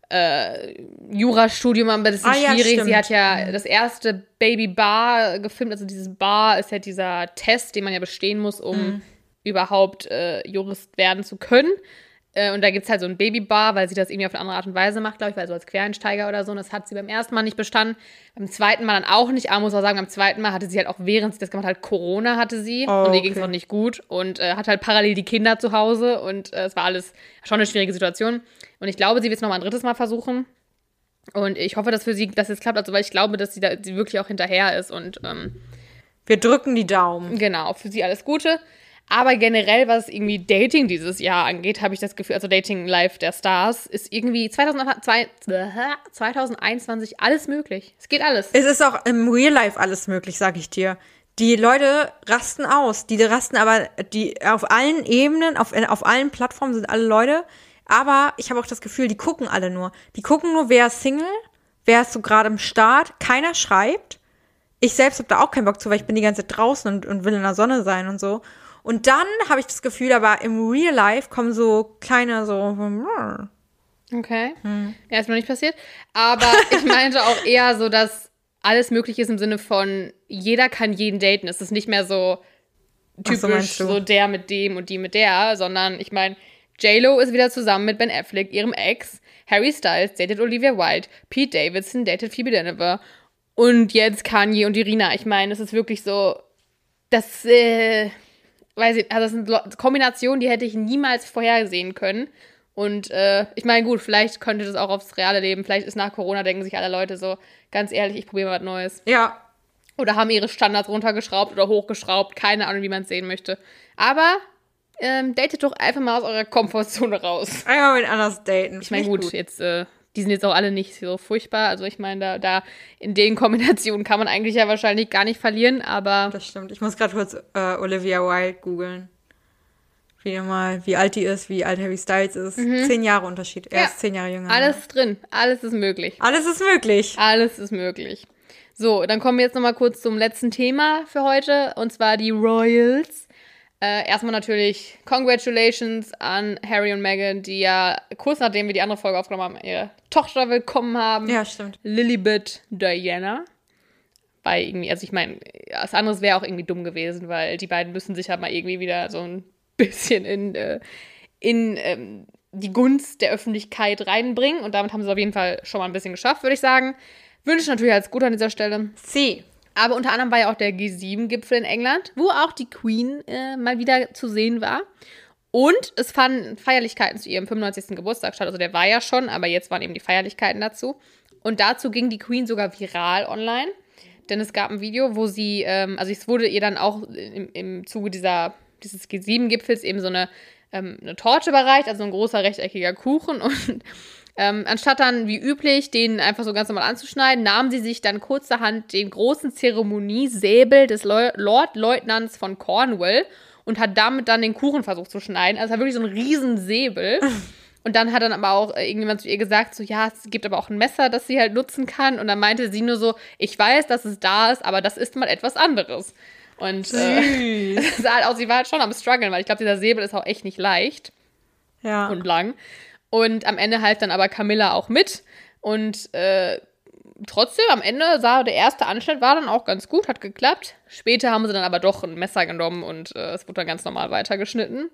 äh, Jurastudium ein bisschen Ah, ja, schwierig. stimmt. Sie hat ja das erste Baby Bar gefilmt. Also dieses Bar ist ja dieser Test, den man ja bestehen muss, um Mhm. überhaupt äh, Jurist werden zu können. Äh, und da gibt es halt so ein Babybar, weil sie das irgendwie auf eine andere Art und Weise macht, glaube ich, weil so als Quereinsteiger oder so. Und das hat sie beim ersten Mal nicht bestanden. Beim zweiten Mal dann auch nicht. Aber muss auch sagen, beim zweiten Mal hatte sie halt auch während sie das gemacht hat, Corona hatte sie. Oh, und ihr ging es okay. auch nicht gut. Und äh, hat halt parallel die Kinder zu Hause. Und äh, es war alles schon eine schwierige Situation. Und ich glaube, sie wird es nochmal ein drittes Mal versuchen. Und ich hoffe, dass für sie das jetzt klappt. Also, weil ich glaube, dass sie da sie wirklich auch hinterher ist. Und ähm, Wir drücken die Daumen. Genau, für sie alles Gute. Aber generell, was irgendwie Dating dieses Jahr angeht, habe ich das Gefühl, also Dating Live der Stars, ist irgendwie 2002 2021 alles möglich. Es geht alles. Es ist auch im Real Life alles möglich, sag ich dir. Die Leute rasten aus. Die rasten aber die auf allen Ebenen, auf, auf allen Plattformen sind alle Leute. Aber ich habe auch das Gefühl, die gucken alle nur. Die gucken nur, wer ist Single, wer ist so gerade im Start. Keiner schreibt. Ich selbst habe da auch keinen Bock zu, weil ich bin die ganze Zeit draußen und, und will in der Sonne sein und so. Und dann habe ich das Gefühl, aber im Real Life kommen so kleine so. Okay. Ja, ist noch nicht passiert. Aber ich meinte auch eher so, dass alles möglich ist im Sinne von, jeder kann jeden daten. Es ist nicht mehr so typisch so, so der mit dem und die mit der, sondern ich meine, J-Lo ist wieder zusammen mit Ben Affleck, ihrem Ex. Harry Styles datet Olivia Wilde. Pete Davidson datet Phoebe Dynevor. Und jetzt Kanye und Irina. Ich meine, es ist wirklich so, das, äh, weiß ich, also das sind Kombinationen, die hätte ich niemals vorhersehen können. Und äh, ich meine, gut, vielleicht könnte das auch aufs reale Leben. Vielleicht ist nach Corona, denken sich alle Leute so, ganz ehrlich, ich probiere mal was Neues. Ja, Oder haben ihre Standards runtergeschraubt oder hochgeschraubt. Keine Ahnung, wie man es sehen möchte. Aber ähm, datet doch einfach mal aus eurer Komfortzone raus. einmal mit anders daten. Ich meine, gut, jetzt, äh, die sind jetzt auch alle nicht so furchtbar. Also ich meine, da, da in den Kombinationen kann man eigentlich ja wahrscheinlich gar nicht verlieren, aber Das stimmt. Ich muss gerade kurz äh, Olivia Wilde googeln. Wieder mal, wie alt die ist, wie alt Harry Styles ist. Zehn Jahre Unterschied. Er Ja. ist zehn Jahre jünger. alles drin. Alles ist möglich. Alles ist möglich. Alles ist möglich. So, dann kommen wir jetzt nochmal kurz zum letzten Thema für heute, und zwar die Royals. Äh, erstmal natürlich Congratulations an Harry und Meghan, die ja kurz nachdem wir die andere Folge aufgenommen haben, ihre Tochter willkommen haben. Ja, stimmt. Lilibet Diana. Weil irgendwie, also ich meine, was anderes wäre auch irgendwie dumm gewesen, weil die beiden müssen sich halt mal irgendwie wieder so ein bisschen in, äh, in ähm, die Gunst der Öffentlichkeit reinbringen. Und damit haben sie es auf jeden Fall schon mal ein bisschen geschafft, würde ich sagen. Wünsche natürlich alles Gute an dieser Stelle. C. Aber unter anderem war ja auch der G7-Gipfel in England, wo auch die Queen äh, mal wieder zu sehen war. Und es fanden Feierlichkeiten zu ihrem 95. Geburtstag statt. Also der war ja schon, aber jetzt waren eben die Feierlichkeiten dazu. Und dazu ging die Queen sogar viral online. Denn es gab ein Video, wo sie, ähm, also es wurde ihr dann auch im, im Zuge dieser, dieses G7-Gipfels eben so eine, ähm, eine Torte überreicht, also ein großer rechteckiger Kuchen. Und ähm, anstatt dann wie üblich den einfach so ganz normal anzuschneiden, nahm sie sich dann kurzerhand den großen Zeremoniesäbel des Leu Lordleutnants von Cornwall und hat damit dann den Kuchen versucht zu schneiden. Also es war wirklich so ein Riesensäbel. Und dann hat dann aber auch äh, irgendjemand zu ihr gesagt, so ja, es gibt aber auch ein Messer, das sie halt nutzen kann. Und dann meinte sie nur so, ich weiß, dass es da ist, aber das ist mal etwas anderes. Und äh, sah halt aus, sie war halt schon am struggeln, weil ich glaube, dieser Säbel ist auch echt nicht leicht Ja. und lang. Und am Ende half dann aber Camilla auch mit. Und äh, trotzdem, am Ende sah der erste Anschnitt war dann auch ganz gut, hat geklappt. Später haben sie dann aber doch ein Messer genommen und äh, es wurde dann ganz normal weitergeschnitten.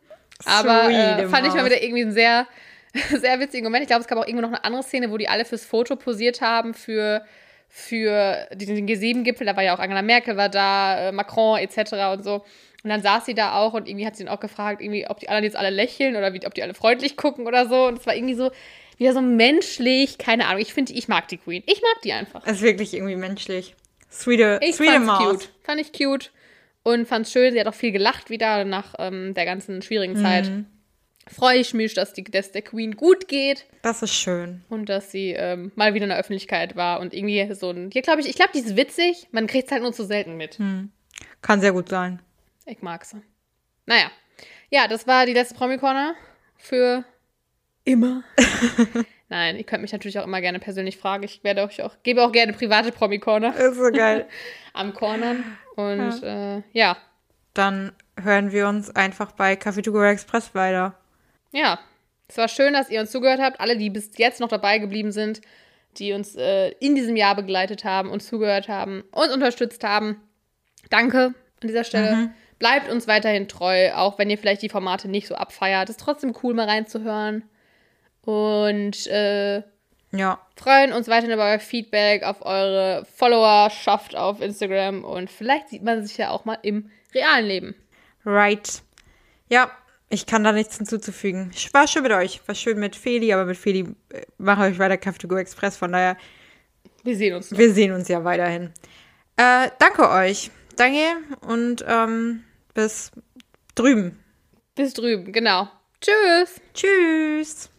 Aber äh, fand ich mal wieder irgendwie ein sehr, sehr witzigen Moment. Ich glaube, es gab auch irgendwo noch eine andere Szene, wo die alle fürs Foto posiert haben für, für diesen G7-Gipfel. Da war ja auch Angela Merkel war da, äh, Macron etc. und so. Und dann saß sie da auch und irgendwie hat sie ihn auch gefragt, irgendwie, ob die anderen jetzt alle lächeln oder wie, ob die alle freundlich gucken oder so. Und es war irgendwie so, wieder so menschlich, keine Ahnung. Ich finde, ich mag die Queen. Ich mag die einfach. Es ist wirklich irgendwie menschlich. Sweete, Ich sweete fand's Maus. cute. Fand ich cute. Und fand's schön. Sie hat auch viel gelacht wieder nach ähm, der ganzen schwierigen Zeit. Freue ich mich, dass, die, dass der Queen gut geht Das ist schön. und dass sie ähm, mal wieder in der Öffentlichkeit war und irgendwie so ein. Hier glaube ich, ich glaube, die ist witzig. Man kriegt es halt nur zu selten mit. Kann sehr gut sein. Ich mag sie. Naja. Ja, das war die letzte Promi-Corner für immer. Nein, ihr könnt mich natürlich auch immer gerne persönlich fragen. Ich werde euch auch, gebe auch gerne private Promi-Corner Ist so geil. am Cornern. Und ja. Äh, ja, Dann hören wir uns einfach bei Café to go Express weiter. ja. Es war schön, dass ihr uns zugehört habt. Alle, die bis jetzt noch dabei geblieben sind, die uns äh, in diesem Jahr begleitet haben, uns zugehört haben, uns unterstützt haben. Danke an dieser Stelle. Bleibt uns weiterhin treu, auch wenn ihr vielleicht die Formate nicht so abfeiert. Ist trotzdem cool, mal reinzuhören. Und äh, Ja. freuen uns weiterhin über euer Feedback, auf eure Followerschaft auf Instagram und vielleicht sieht man sich ja auch mal im realen Leben. Right. Ja, ich kann da nichts hinzuzufügen. War schön mit euch. War schön mit Feli, aber mit Feli äh, mache ich weiter Kaffee to go Express. Von daher, Wir sehen uns noch. wir sehen uns ja weiterhin. Äh, danke euch. Danke und ähm, bis drüben. Bis drüben, genau. Tschüss. Tschüss.